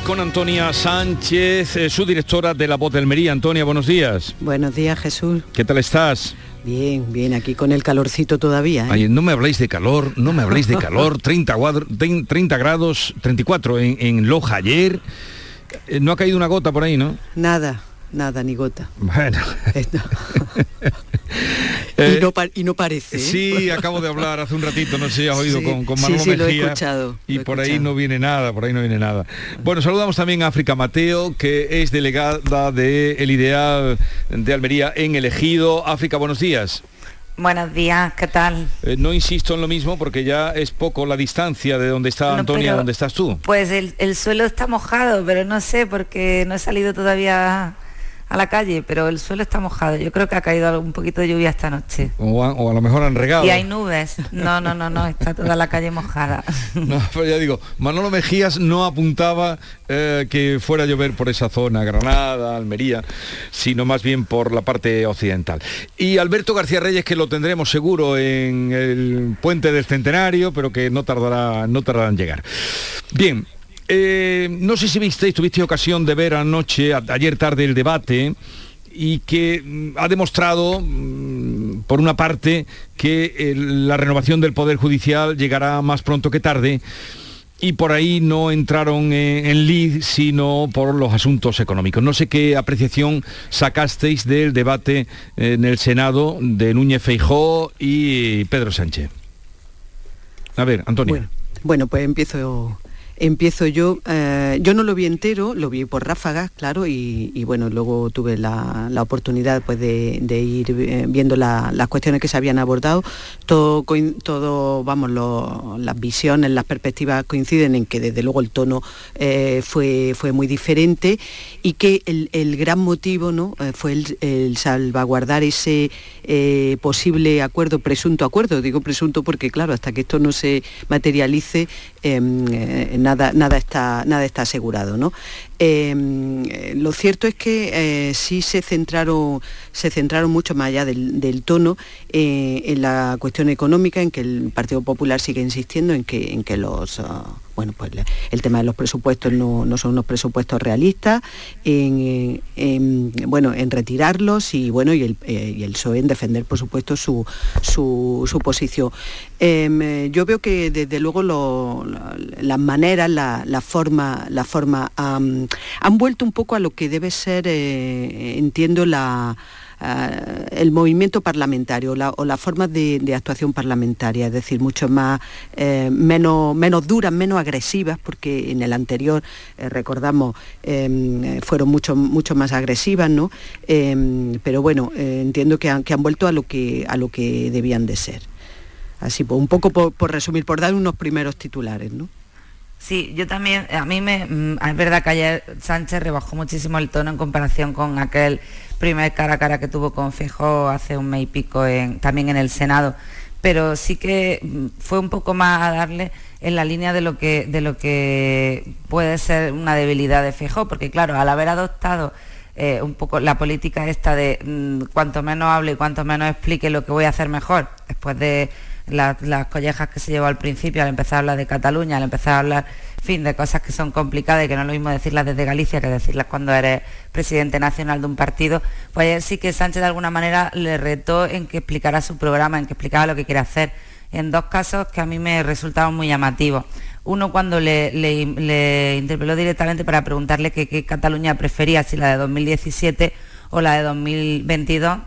Hoy con Antonia Sánchez, eh, su directora de La Voz de Almería. Antonia, buenos días. Buenos días, Jesús. ¿Qué tal estás? Bien, bien, aquí con el calorcito todavía. ¿eh? Ay, no me habléis de calor, no me habléis de calor. 30, 30 grados, 34 en, en Loja ayer. Eh, No ha caído una gota por ahí, ¿no? Nada, nada, ni gota. Bueno. y, no y no parece. ¿eh? Sí, acabo de hablar hace un ratito, no sé si has oído Sí, con, con sí, sí, lo he Mejía, escuchado, y lo he por ahí escuchado. no viene nada, por ahí no viene nada. Bueno, saludamos también a África Mateo, que es delegada de El Ideal de Almería en Elegido. África, buenos días. Buenos días, ¿qué tal? Eh, no insisto en lo mismo porque ya es poco la distancia de donde está Antonia a donde estás tú. Pues el, el suelo está mojado, pero no sé porque no he salido todavía a la calle, pero el suelo está mojado. Yo creo que ha caído un poquito de lluvia esta noche. O a, lo mejor han regado. Y hay nubes. No, no, no, no, está toda la calle mojada. No, pero ya digo, Manolo Mejías no apuntaba eh, que fuera a llover por esa zona, Granada, Almería, sino más bien por la parte occidental. Y Alberto García Reyes, que lo tendremos seguro en el puente del Centenario, pero que no tardará, no tardará en llegar. Bien, eh, no sé si visteis, tuviste ocasión de ver anoche, ayer tarde, el debate y que mm, ha demostrado, mm, por una parte, que eh, la renovación del Poder Judicial llegará más pronto que tarde y por ahí no entraron en, lead, sino por los asuntos económicos. No sé qué apreciación sacasteis del debate en el Senado de Núñez Feijó y Pedro Sánchez. A ver, Antonio. Bueno pues empiezo Empiezo yo, eh, yo no lo vi entero, lo vi por ráfagas, claro, y, bueno, luego tuve la, oportunidad pues, de, ir eh, viendo las cuestiones que se habían abordado. Todo, todo vamos, las visiones, las perspectivas coinciden en que desde luego el tono eh, fue, fue muy diferente y que el, gran motivo ¿no? fue el, salvaguardar ese posible acuerdo, presunto acuerdo, digo presunto porque claro, hasta que esto no se materialice, em, nada, está, nada está asegurado. ¿no? Em, lo cierto es que eh, sí se centraron, se centraron mucho más allá del, tono eh, en la cuestión económica, en que el Partido Popular sigue insistiendo en que, en que los... Ah, bueno, pues el tema de los presupuestos no, son unos presupuestos realistas, en, bueno, en retirarlos y bueno, y el, eh, y el PSOE en defender, por supuesto, su, su, posición. Em, yo veo que desde luego las maneras, la, forma, la forma han vuelto un poco a lo que debe ser, eh, entiendo, la eh, el movimiento parlamentario o las formas de, actuación parlamentaria, es decir, mucho más, eh, menos, menos duras, menos agresivas, porque en el anterior, eh, recordamos, em, fueron mucho, mucho más agresivas, ¿no? Em, pero bueno, entiendo que han, que han vuelto a lo que, a lo que debían de ser. Así, pues un poco por, por resumir, por dar unos primeros titulares, ¿no? Sí, yo también, a mí me, mm, es verdad que ayer Sánchez rebajó muchísimo el tono en comparación con aquel primer cara a cara que tuvo con Feijóo hace un mes y pico también en el Senado, pero sí que mm, fue un poco más a darle en la línea de lo que, de lo que puede ser una debilidad de Feijóo, porque claro, al haber adoptado eh, un poco la política esta de mm, cuanto menos hable y cuanto menos explique lo que voy a hacer mejor, después de las collejas que se llevó al principio, al empezar a hablar de Cataluña, al empezar a hablar, fin, de cosas que son complicadas y que no es lo mismo decirlas desde Galicia que decirlas cuando eres presidente nacional de un partido, pues sí que Sánchez de alguna manera le retó en que explicara su programa, en que explicara lo que quiere hacer. En dos casos que a mí me resultaron muy llamativos. Uno cuando le, le, interpeló directamente para preguntarle qué Cataluña prefería, si la de 2017 o la de 2022,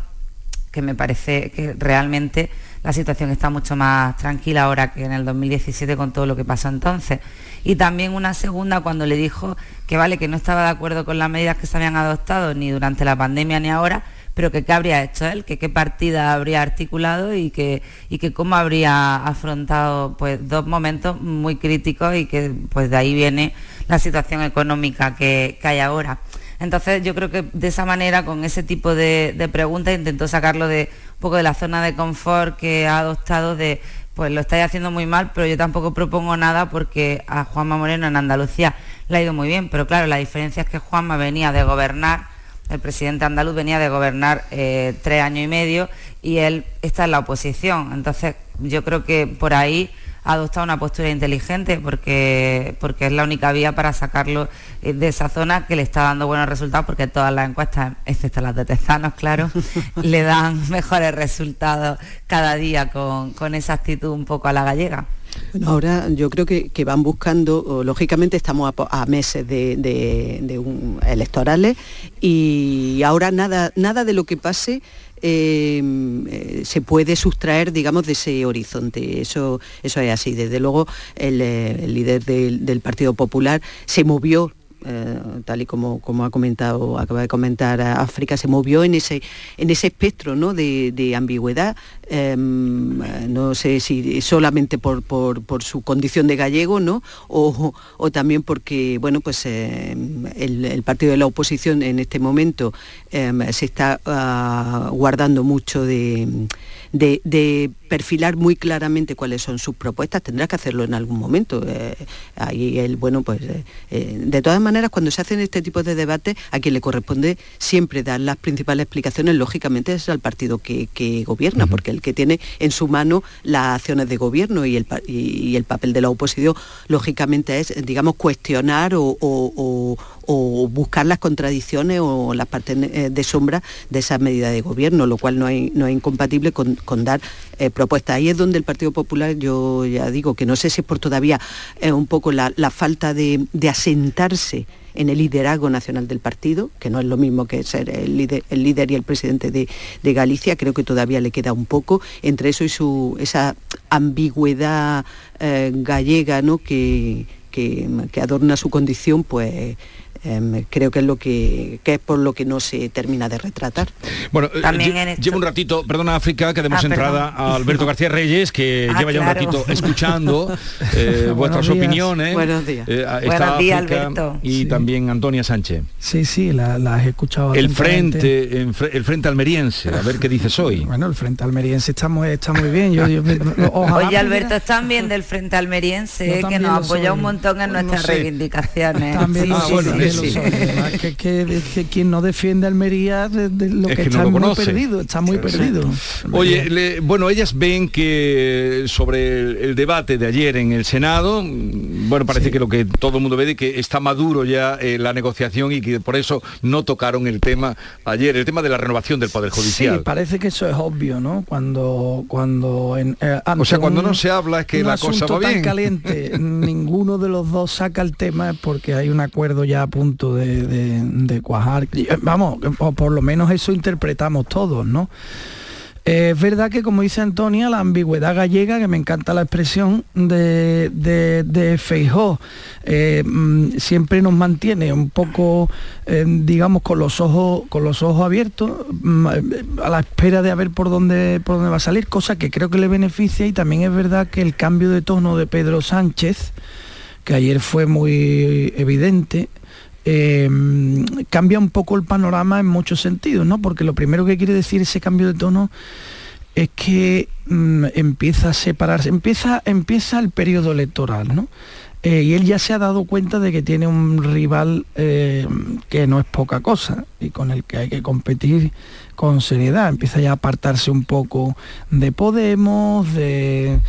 que me parece que realmente la situación está mucho más tranquila ahora que en el 2017 con todo lo que pasó entonces. Y también una segunda cuando le dijo que vale, que no estaba de acuerdo con las medidas que se habían adoptado ni durante la pandemia ni ahora, pero que qué habría hecho él, que qué partida habría articulado y que, y que cómo habría afrontado pues, dos momentos muy críticos y que pues de ahí viene la situación económica que, hay ahora. Entonces yo creo que de esa manera, con ese tipo de, de preguntas, intentó sacarlo de poco de la zona de confort que ha adoptado de pues lo estáis haciendo muy mal, pero yo tampoco propongo nada porque a Juanma Moreno en Andalucía le ha ido muy bien, pero claro, la diferencia es que Juanma venía de gobernar, el presidente andaluz venía de gobernar eh, tres años y medio y él está en la oposición, entonces yo creo que por ahí adoptado una postura inteligente porque, porque es la única vía para sacarlo eh, de esa zona que le está dando buenos resultados porque todas las encuestas, excepto las de Tezanos, claro, le dan mejores resultados cada día con, esa actitud un poco a la gallega. Bueno, ahora yo creo que, van buscando, lógicamente estamos a, meses de, electorales y ahora nada, nada de lo que pase eh, se puede sustraer, digamos, de ese horizonte. Eso, eso es así. Desde luego, el, eh, líder del, Partido Popular se movió eh, tal y como, como ha comentado, acaba de comentar África, se movió en ese, en ese espectro ¿no? de, ambigüedad, em, no sé si solamente por, por, su condición de gallego, ¿no? O, también porque bueno, pues, em, el, partido de la oposición en este momento em, se está ah, guardando mucho de de, perfilar muy claramente cuáles son sus propuestas, tendrá que hacerlo en algún momento. Eh, ahí el bueno, pues eh, eh, de todas maneras, cuando se hacen este tipo de debates, a quien le corresponde siempre dar las principales explicaciones, lógicamente es al partido que, gobierna, porque el que tiene en su mano las acciones de gobierno y el, y, el papel de la oposición, lógicamente es, digamos, cuestionar o, o buscar las contradicciones o las partes de sombra de esa medida de gobierno, lo cual no, hay, no es incompatible con, dar eh, propuestas. Ahí es donde el Partido Popular, yo ya digo que no sé si es por todavía eh, un poco la, falta de, asentarse en el liderazgo nacional del partido, que no es lo mismo que ser el líder, el líder y el presidente de, Galicia, creo que todavía le queda un poco entre eso y su, esa ambigüedad gallega ¿no? que, que, que, adorna su condición, pues creo que es lo que, es por lo que no se termina de retratar. Bueno, eh, llevo un ratito, perdona África, que demos ah, entrada a Alberto García Reyes, que ah, lleva ya un ratito escuchando eh, vuestras opiniones. Buenos días. Eh, Buenos días, Alberto. Y también Antonia Sánchez. Sí, sí, las la he escuchado. El frente, el frente almeriense, a ver qué dices hoy. Bueno, el frente almeriense está muy, está muy bien. Yo, Oye, Alberto, están bien del frente almeriense, que nos apoya un montón en nuestras reivindicaciones. También que, que, quien no defiende Almería de, lo que, está muy perdido, está muy perdido. Oye, bueno, ellas ven que sobre el, debate de ayer en el Senado, mm, bueno, parece que lo que todo el mundo ve es que está maduro ya eh, la negociación y que por eso no tocaron el tema ayer, el tema de la renovación del Poder Judicial. Sí, parece que eso es obvio, ¿no? Cuando, cuando en, eh, o sea, cuando no se habla es que la cosa va bien. caliente, ninguno de los dos saca el tema porque hay un acuerdo ya punto de, cuajar. Eh, vamos, o por lo menos eso interpretamos todos, ¿no? Eh, es verdad que, como dice Antonia, la ambigüedad gallega, que me encanta la expresión de, de, Feijó, eh, mm, siempre nos mantiene un poco, digamos, con los ojos, con los ojos abiertos, mm, a la espera de ver por dónde, por dónde va a salir, cosa que creo que le beneficia y también es verdad que el cambio de tono de Pedro Sánchez, que ayer fue muy evidente, Em, cambia un poco el panorama en muchos sentidos, ¿no? Porque lo primero que quiere decir ese cambio de tono es que mm, empieza a separarse, empieza, empieza el periodo electoral, ¿no? Eh, y él ya se ha dado cuenta de que tiene un rival eh, que no es poca cosa y con el que hay que competir con seriedad. Empieza ya a apartarse un poco de Podemos, de,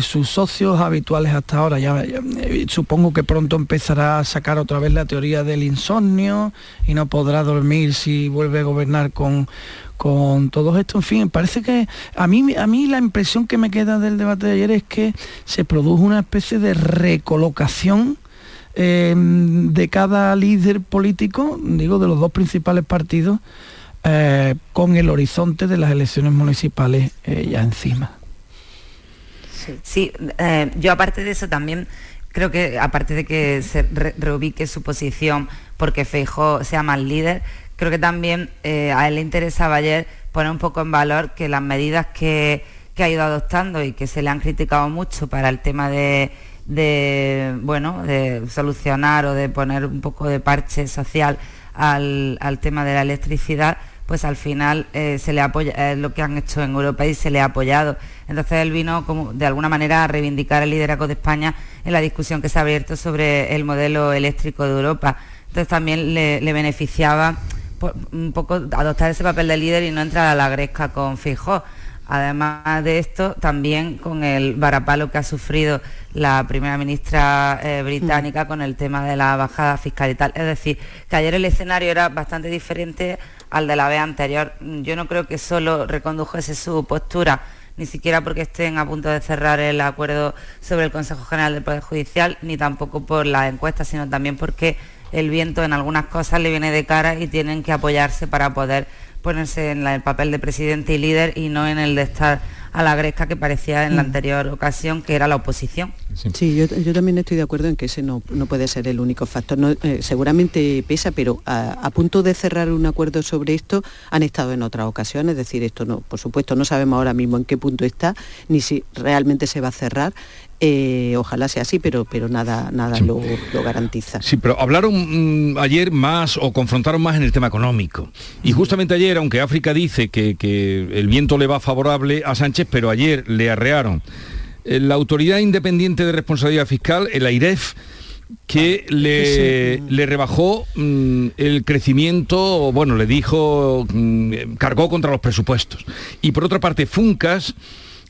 sus socios habituales hasta ahora. Ya, eh, supongo que pronto empezará a sacar otra vez la teoría del insomnio y no podrá dormir si vuelve a gobernar con, con todo esto, en fin, parece que a mí, a mí la impresión que me queda del debate de ayer es que se produjo una especie de recolocación eh, de cada líder político, digo, de los dos principales partidos, eh, con el horizonte de las elecciones municipales eh, ya encima. Sí, yo aparte de eso también creo que aparte de que se reubique su posición porque Feijó sea más líder, creo que también eh, a él le interesaba ayer poner un poco en valor que las medidas que, ha ido adoptando y que se le han criticado mucho para el tema de, bueno, de solucionar o de poner un poco de parche social al, tema de la electricidad, pues al final eh, se le apoya, es lo que han hecho en Europa y se le ha apoyado. Entonces él vino como de alguna manera a reivindicar el liderazgo de España en la discusión que se ha abierto sobre el modelo eléctrico de Europa. Entonces también le, beneficiaba un poco adoptar ese papel de líder y no entrar a la gresca con Fijó. Además de esto, también con el varapalo que ha sufrido la primera ministra eh, británica mm. con el tema de la bajada fiscal y tal. Es decir, que ayer el escenario era bastante diferente al de la vez anterior. Yo no creo que solo recondujese su postura, ni siquiera porque estén a punto de cerrar el acuerdo sobre el Consejo General del Poder Judicial, ni tampoco por la encuesta, sino también porque el viento en algunas cosas le viene de cara y tienen que apoyarse para poder ponerse en el papel de presidente y líder y no en el de estar a la gresca que parecía en la mm. anterior ocasión, que era la oposición. Sí, yo, también estoy de acuerdo en que ese no, puede ser el único factor. Eh, seguramente pesa, pero a, punto de cerrar un acuerdo sobre esto han estado en otras ocasiones, es decir, esto no, por supuesto no sabemos ahora mismo en qué punto está, ni si realmente se va a cerrar. Eh, ojalá sea así, pero, pero nada, nada lo, garantiza. Sí, pero hablaron mm, ayer más o confrontaron más en el tema económico. Y justamente ayer, aunque África dice que, que el viento le va favorable a Sánchez, pero ayer le arrearon eh, la Autoridad Independiente de Responsabilidad Fiscal, el AIREF, que le, le rebajó mm, el crecimiento, bueno, le dijo, mm, cargó contra los presupuestos. Y por otra parte, Funcas,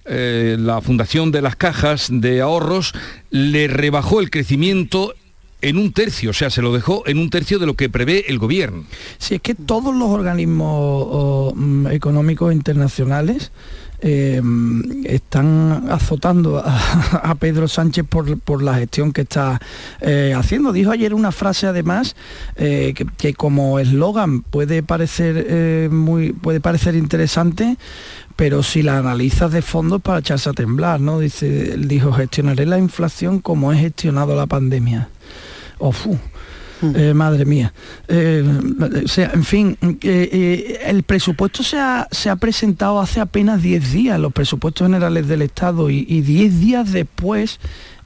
eh, la Fundación de las Cajas de Ahorros le rebajó el crecimiento en un tercio, o sea, se lo dejó en un tercio de lo que prevé el gobierno. Si es que todos los organismos mm, económicos internacionales eh, están azotando a, Pedro Sánchez por, la gestión que está eh, haciendo. Dijo ayer una frase además que, que, como eslogan puede parecer muy puede parecer interesante, pero si la analizas de fondo es para echarse a temblar, ¿no? Dice, él dijo, gestionaré la inflación como he gestionado la pandemia. Mm. Eh, madre mía. Eh, o sea, en fin, eh, el presupuesto se ha, se ha, presentado hace apenas 10 días, los presupuestos generales del Estado, y 10 días después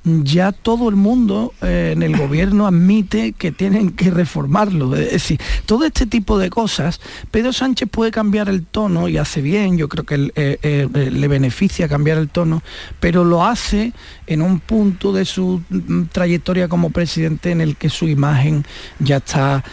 ya todo el mundo eh, en el gobierno admite que tienen que reformarlo. Es decir, todo este tipo de cosas, Pedro Sánchez puede cambiar el tono y hace bien, yo creo que eh, eh, le beneficia cambiar el tono, pero lo hace en un punto de su mm, trayectoria como presidente en el que su imagen ya está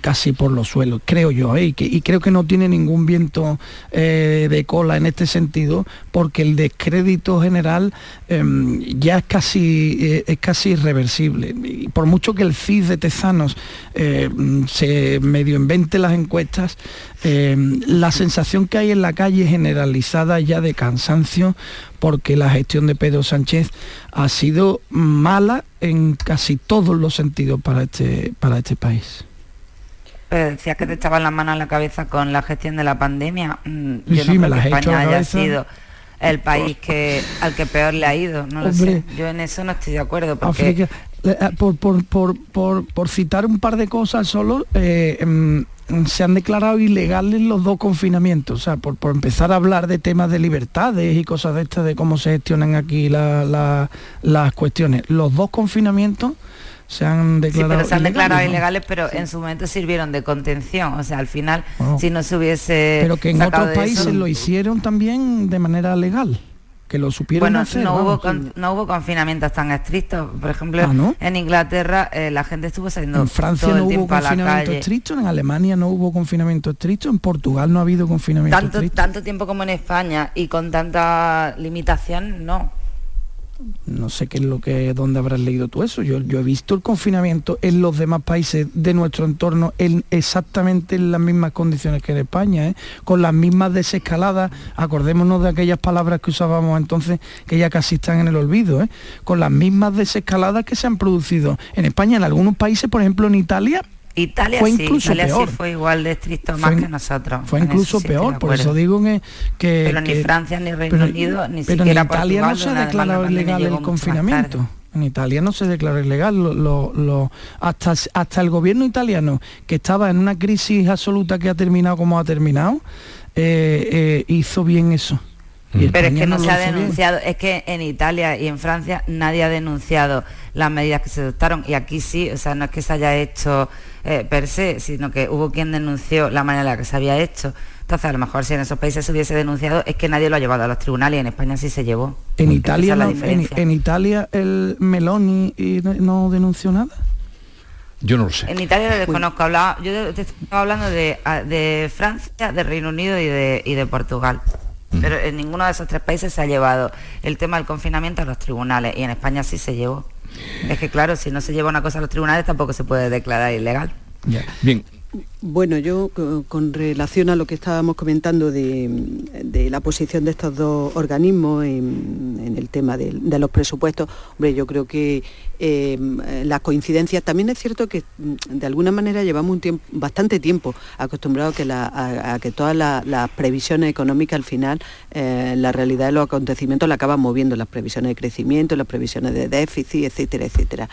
casi por los suelos, creo yo, y, y, creo que no tiene ningún viento de cola en este sentido, porque el descrédito general em, ya es casi, eh, es casi irreversible. Y por mucho que el CID de Tezanos eh, se medio invente las encuestas, eh, la sensación que hay en la calle generalizada ya de cansancio porque la gestión de Pedro Sánchez ha sido mala en casi todos los sentidos para este, para este país. decías que te echaban las manos en la cabeza con la gestión de la pandemia. Mm, yo no creo que España haya sido el país que al que peor le ha ido. No lo sé. Yo en eso no estoy de acuerdo. Porque... Eh, por, por, citar un par de cosas solo, eh, em, se han declarado ilegales los dos confinamientos. O sea, por, empezar a hablar de temas de libertades y cosas de estas, de cómo se gestionan aquí las cuestiones. Los dos confinamientos se han declarado, se han declarado ilegales, pero en su momento sirvieron de contención. O sea, al final, si no se hubiese... Pero que en otros países lo hicieron también de manera legal que lo supieron bueno, hacer. No, hubo no hubo confinamientos tan estrictos. Por ejemplo, ah, en Inglaterra eh, la gente estuvo saliendo En Francia no hubo confinamiento estricto, en Alemania no hubo confinamiento estricto, en Portugal no ha habido confinamiento tanto, estricto. Tanto tiempo como en España y con tanta limitación, no no sé qué es lo que, dónde habrás leído tú eso. Yo, yo he visto el confinamiento en los demás países de nuestro entorno en exactamente en las mismas condiciones que en España, ¿eh? con las mismas desescaladas. Acordémonos de aquellas palabras que usábamos entonces, que ya casi están en el olvido, ¿eh? con las mismas desescaladas que se han producido en España, en algunos países, por ejemplo en Italia, Italia, fue incluso peor. fue igual de estricto más que nosotros. Fue incluso peor, por eso digo que... pero ni Francia ni Reino Unido, ni pero en Italia no se declaró ilegal el confinamiento. En Italia no se declaró ilegal. Lo, hasta, hasta el gobierno italiano, que estaba en una crisis absoluta que ha terminado como ha terminado, eh, eh, hizo bien eso. Pero es que no, se ha denunciado, es que en Italia y en Francia nadie ha denunciado las medidas que se adoptaron y aquí sí, o sea, no es que se haya hecho eh, per se, sino que hubo quien denunció la manera en la que se había hecho. Entonces, a lo mejor si en esos países se hubiese denunciado es que nadie lo ha llevado a los tribunales y en España sí se llevó. En Italia, en, Italia el Meloni no denunció nada. Yo no lo sé. En Italia lo desconozco. Hablaba, yo te estaba hablando de, de, Francia, de Reino Unido y de, y de Portugal. Mm. Pero en ninguno de esos tres países se ha llevado el tema del confinamiento a los tribunales y en España sí se llevó. Es que claro, si no se lleva una cosa a los tribunales tampoco se puede declarar ilegal. Bien, Bueno, yo con relación a lo que estábamos comentando de, la posición de estos dos organismos en, el tema de, los presupuestos, hombre, yo creo que em, las coincidencias, también es cierto que de alguna manera llevamos un tiempo, bastante tiempo acostumbrados a, que todas las previsiones económicas al final, eh, la realidad de los acontecimientos la acaban moviendo, las previsiones de crecimiento, las previsiones de déficit, etcétera, etcétera.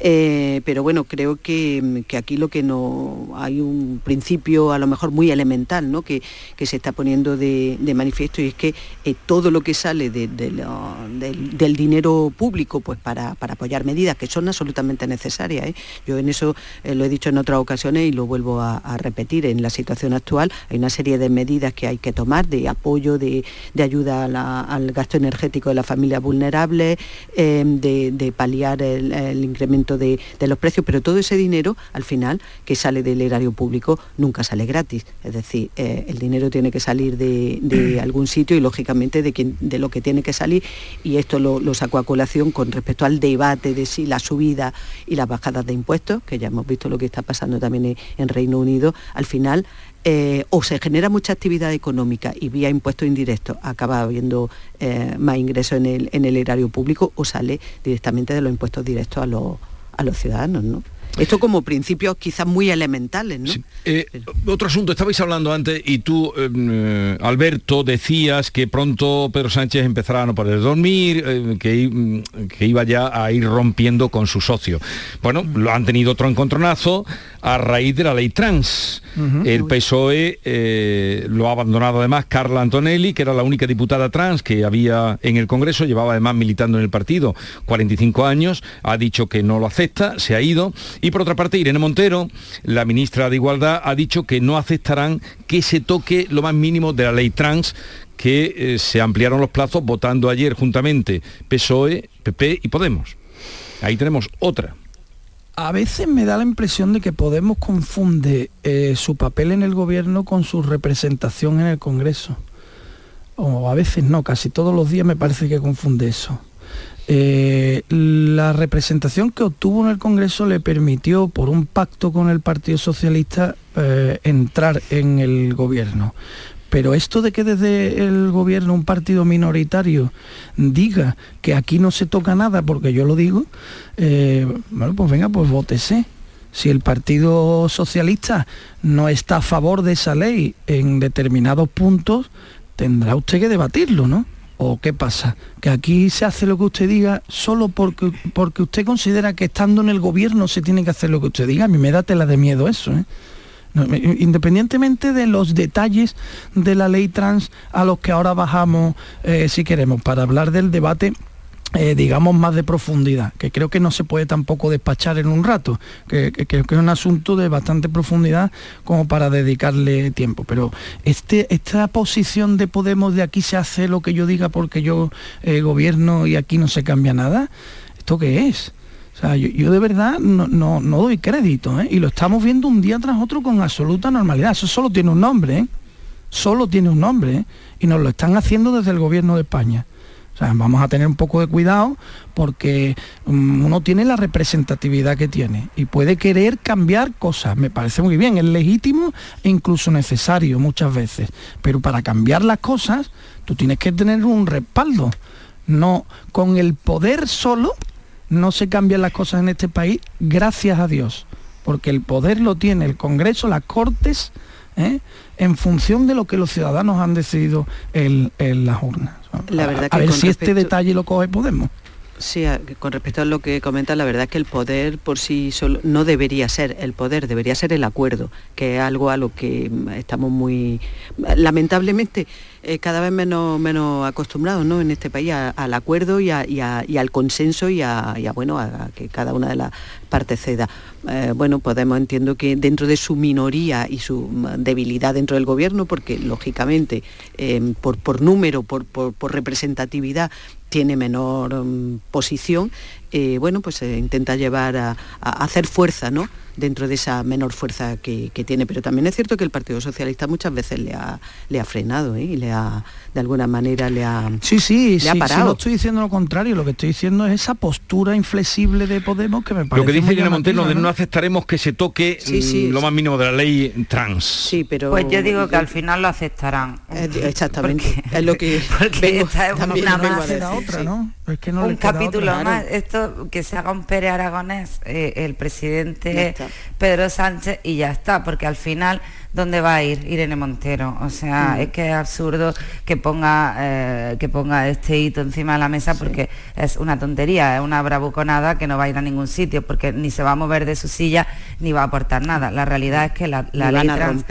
Eh, pero bueno, creo que, que aquí lo que no hay un principio a lo mejor muy elemental ¿no? que, se está poniendo de, manifiesto y es que eh, todo lo que sale del, dinero público pues para, apoyar medidas que son absolutamente necesarias. ¿eh? Yo en eso eh, lo he dicho en otras ocasiones y lo vuelvo a, repetir. En la situación actual hay una serie de medidas que hay que tomar de apoyo, de, ayuda al gasto energético de las familias vulnerables, de, paliar el, incremento de, de los precios, pero todo ese dinero al final que sale del erario público nunca sale gratis. Es decir, eh, el dinero tiene que salir de, algún sitio y lógicamente de, quien, de lo que tiene que salir. Y esto lo, saco a colación con respecto al debate de si la subida y las bajadas de impuestos, que ya hemos visto lo que está pasando también en, Reino Unido, al final eh, o se genera mucha actividad económica y vía impuestos indirectos acaba habiendo eh, más ingresos en el, en el erario público o sale directamente de los impuestos directos a los, a los ciudadanos. ¿no? Esto como principios quizás muy elementales, ¿no? Eh, otro asunto, estabais hablando antes y tú, em, eh, Alberto, decías que pronto Pedro Sánchez empezará a no poder dormir, eh, que, mm, que, iba ya a ir rompiendo con su socio. Bueno, lo han tenido otro encontronazo a raíz de la ley trans. El PSOE lo ha abandonado además Carla Antonelli, que era la única diputada trans que había en el Congreso, llevaba además militando en el partido 45 años, ha dicho que no lo acepta, se ha ido y por otra parte, Irene Montero, la ministra de Igualdad, ha dicho que no aceptarán que se toque lo más mínimo de la ley trans que eh, se ampliaron los plazos votando ayer juntamente PSOE, PP y Podemos. Ahí tenemos otra. A veces me da la impresión de que Podemos confunde eh, su papel en el gobierno con su representación en el Congreso. O a veces no, casi todos los días me parece que confunde eso. Eh, la representación que obtuvo en el Congreso le permitió, por un pacto con el Partido Socialista, eh, entrar en el gobierno. Pero esto de que desde el gobierno un partido minoritario diga que aquí no se toca nada, porque yo lo digo, eh, bueno, pues venga, pues vótese. Si el Partido Socialista no está a favor de esa ley en determinados puntos, tendrá usted que debatirlo, ¿no? ¿O qué pasa? ¿Que aquí se hace lo que usted diga solo porque, porque usted considera que estando en el gobierno se tiene que hacer lo que usted diga? A mí me da tela de miedo eso. ¿eh? Independientemente de los detalles de la ley trans a los que ahora bajamos, eh, si queremos, para hablar del debate eh, digamos, más de profundidad, que creo que no se puede tampoco despachar en un rato, que, creo que es un asunto de bastante profundidad como para dedicarle tiempo. Pero este, esta posición de Podemos de aquí se hace lo que yo diga porque yo eh, gobierno y aquí no se cambia nada, ¿esto qué es? O sea, yo, de verdad no, no, doy crédito, ¿eh? y lo estamos viendo un día tras otro con absoluta normalidad. Eso solo tiene un nombre, ¿eh? solo tiene un nombre, y nos lo están haciendo desde el gobierno de España. O sea, vamos a tener un poco de cuidado porque mm, uno tiene la representatividad que tiene y puede querer cambiar cosas. Me parece muy bien, es legítimo e incluso necesario muchas veces. Pero para cambiar las cosas, tú tienes que tener un respaldo. No, con el poder solo no se cambian las cosas en este país, gracias a Dios. Porque el poder lo tiene el Congreso, las Cortes, ¿eh? en función de lo que los ciudadanos han decidido en, las urnas. La verdad a, ver si este detalle lo coge Podemos. Sí, con respecto a lo que comenta, la verdad es que el poder por sí solo no debería ser el poder, debería ser el acuerdo, que es algo a lo que estamos muy, lamentablemente, eh, cada vez menos, menos acostumbrados ¿no? en este país al acuerdo y, al consenso y a, bueno, a, que cada una de las partes ceda. Eh, bueno, Podemos entiendo que dentro de su minoría y su debilidad dentro del gobierno, porque lógicamente eh, por, por número, por, por, representatividad, tiene menor mm, posición, eh, bueno, pues se intenta llevar a, hacer fuerza, ¿no? dentro de esa menor fuerza que, tiene. Pero también es cierto que el Partido Socialista muchas veces le ha, le ha frenado ¿eh? y le ha, de alguna manera le ha, sí, sí, le ha parado. no estoy diciendo lo contrario, lo que estoy diciendo es esa postura inflexible de Podemos que me parece. Lo que dice Irene Montero, ¿no? no aceptaremos que se toque mm, lo más mínimo de la ley trans. Sí, pero. Pues yo digo que al final lo aceptarán. Eh, exactamente. es lo que porque esta es una más, otra, ¿no? Es que no un capítulo más. Esto que se haga un Pere Aragonés, eh, el presidente Pedro Sánchez y ya está, porque al final dónde va a ir Irene Montero. O sea, mm. es que es absurdo que ponga, eh, que ponga este hito encima de la mesa porque es una tontería, es una bravuconada que no va a ir a ningún sitio porque ni se va a mover de su silla ni va a aportar nada. La realidad es que la, la ley trans,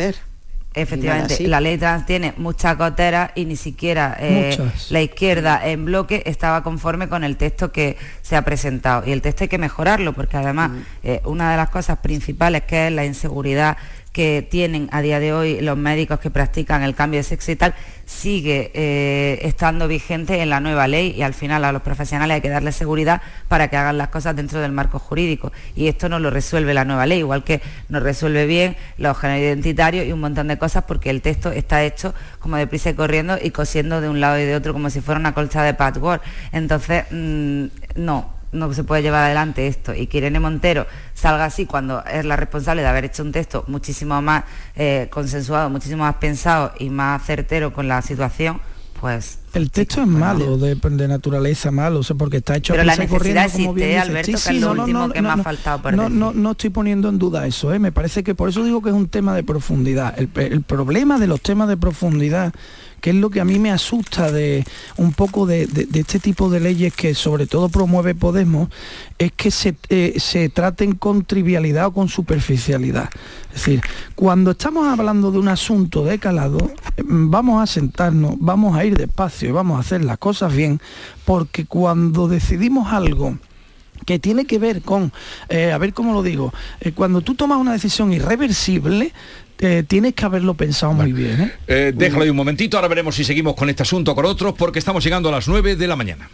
Efectivamente, la ley trans tiene muchas goteras y ni siquiera eh, la izquierda en bloque estaba conforme con el texto que se ha presentado. Y el texto hay que mejorarlo porque además mm. eh, una de las cosas principales que es la inseguridad que tienen a día de hoy los médicos que practican el cambio de sexo y tal, sigue eh, estando vigente en la nueva ley y al final a los profesionales hay que darles seguridad para que hagan las cosas dentro del marco jurídico. Y esto no lo resuelve la nueva ley, igual que nos resuelve bien los géneros identitarios y un montón de cosas porque el texto está hecho como deprisa y corriendo y cosiendo de un lado y de otro como si fuera una colcha de patchwork. Entonces, mm, no, no se puede llevar adelante esto y que Irene Montero salga así cuando es la responsable de haber hecho un texto muchísimo más eh, consensuado, muchísimo más pensado y más certero con la situación, pues el texto es malo, de, naturaleza malo, o sea, porque está hecho Pero la necesidad existe, Alberto, que es lo último que me ha faltado por no, no, no estoy poniendo en duda eso, ¿eh? me parece que por eso digo que es un tema de profundidad. el problema de los temas de profundidad que es lo que a mí me asusta de un poco de, este tipo de leyes que sobre todo promueve Podemos, es que se, eh, se traten con trivialidad o con superficialidad. Es decir, cuando estamos hablando de un asunto de calado, vamos a sentarnos, vamos a ir despacio y vamos a hacer las cosas bien, porque cuando decidimos algo, que tiene que ver con, eh, a ver cómo lo digo, eh, cuando tú tomas una decisión irreversible, tienes que haberlo pensado muy bien. ¿eh? déjalo ahí un momentito, ahora veremos si seguimos con este asunto o con otros, porque estamos llegando a las 9 de la mañana.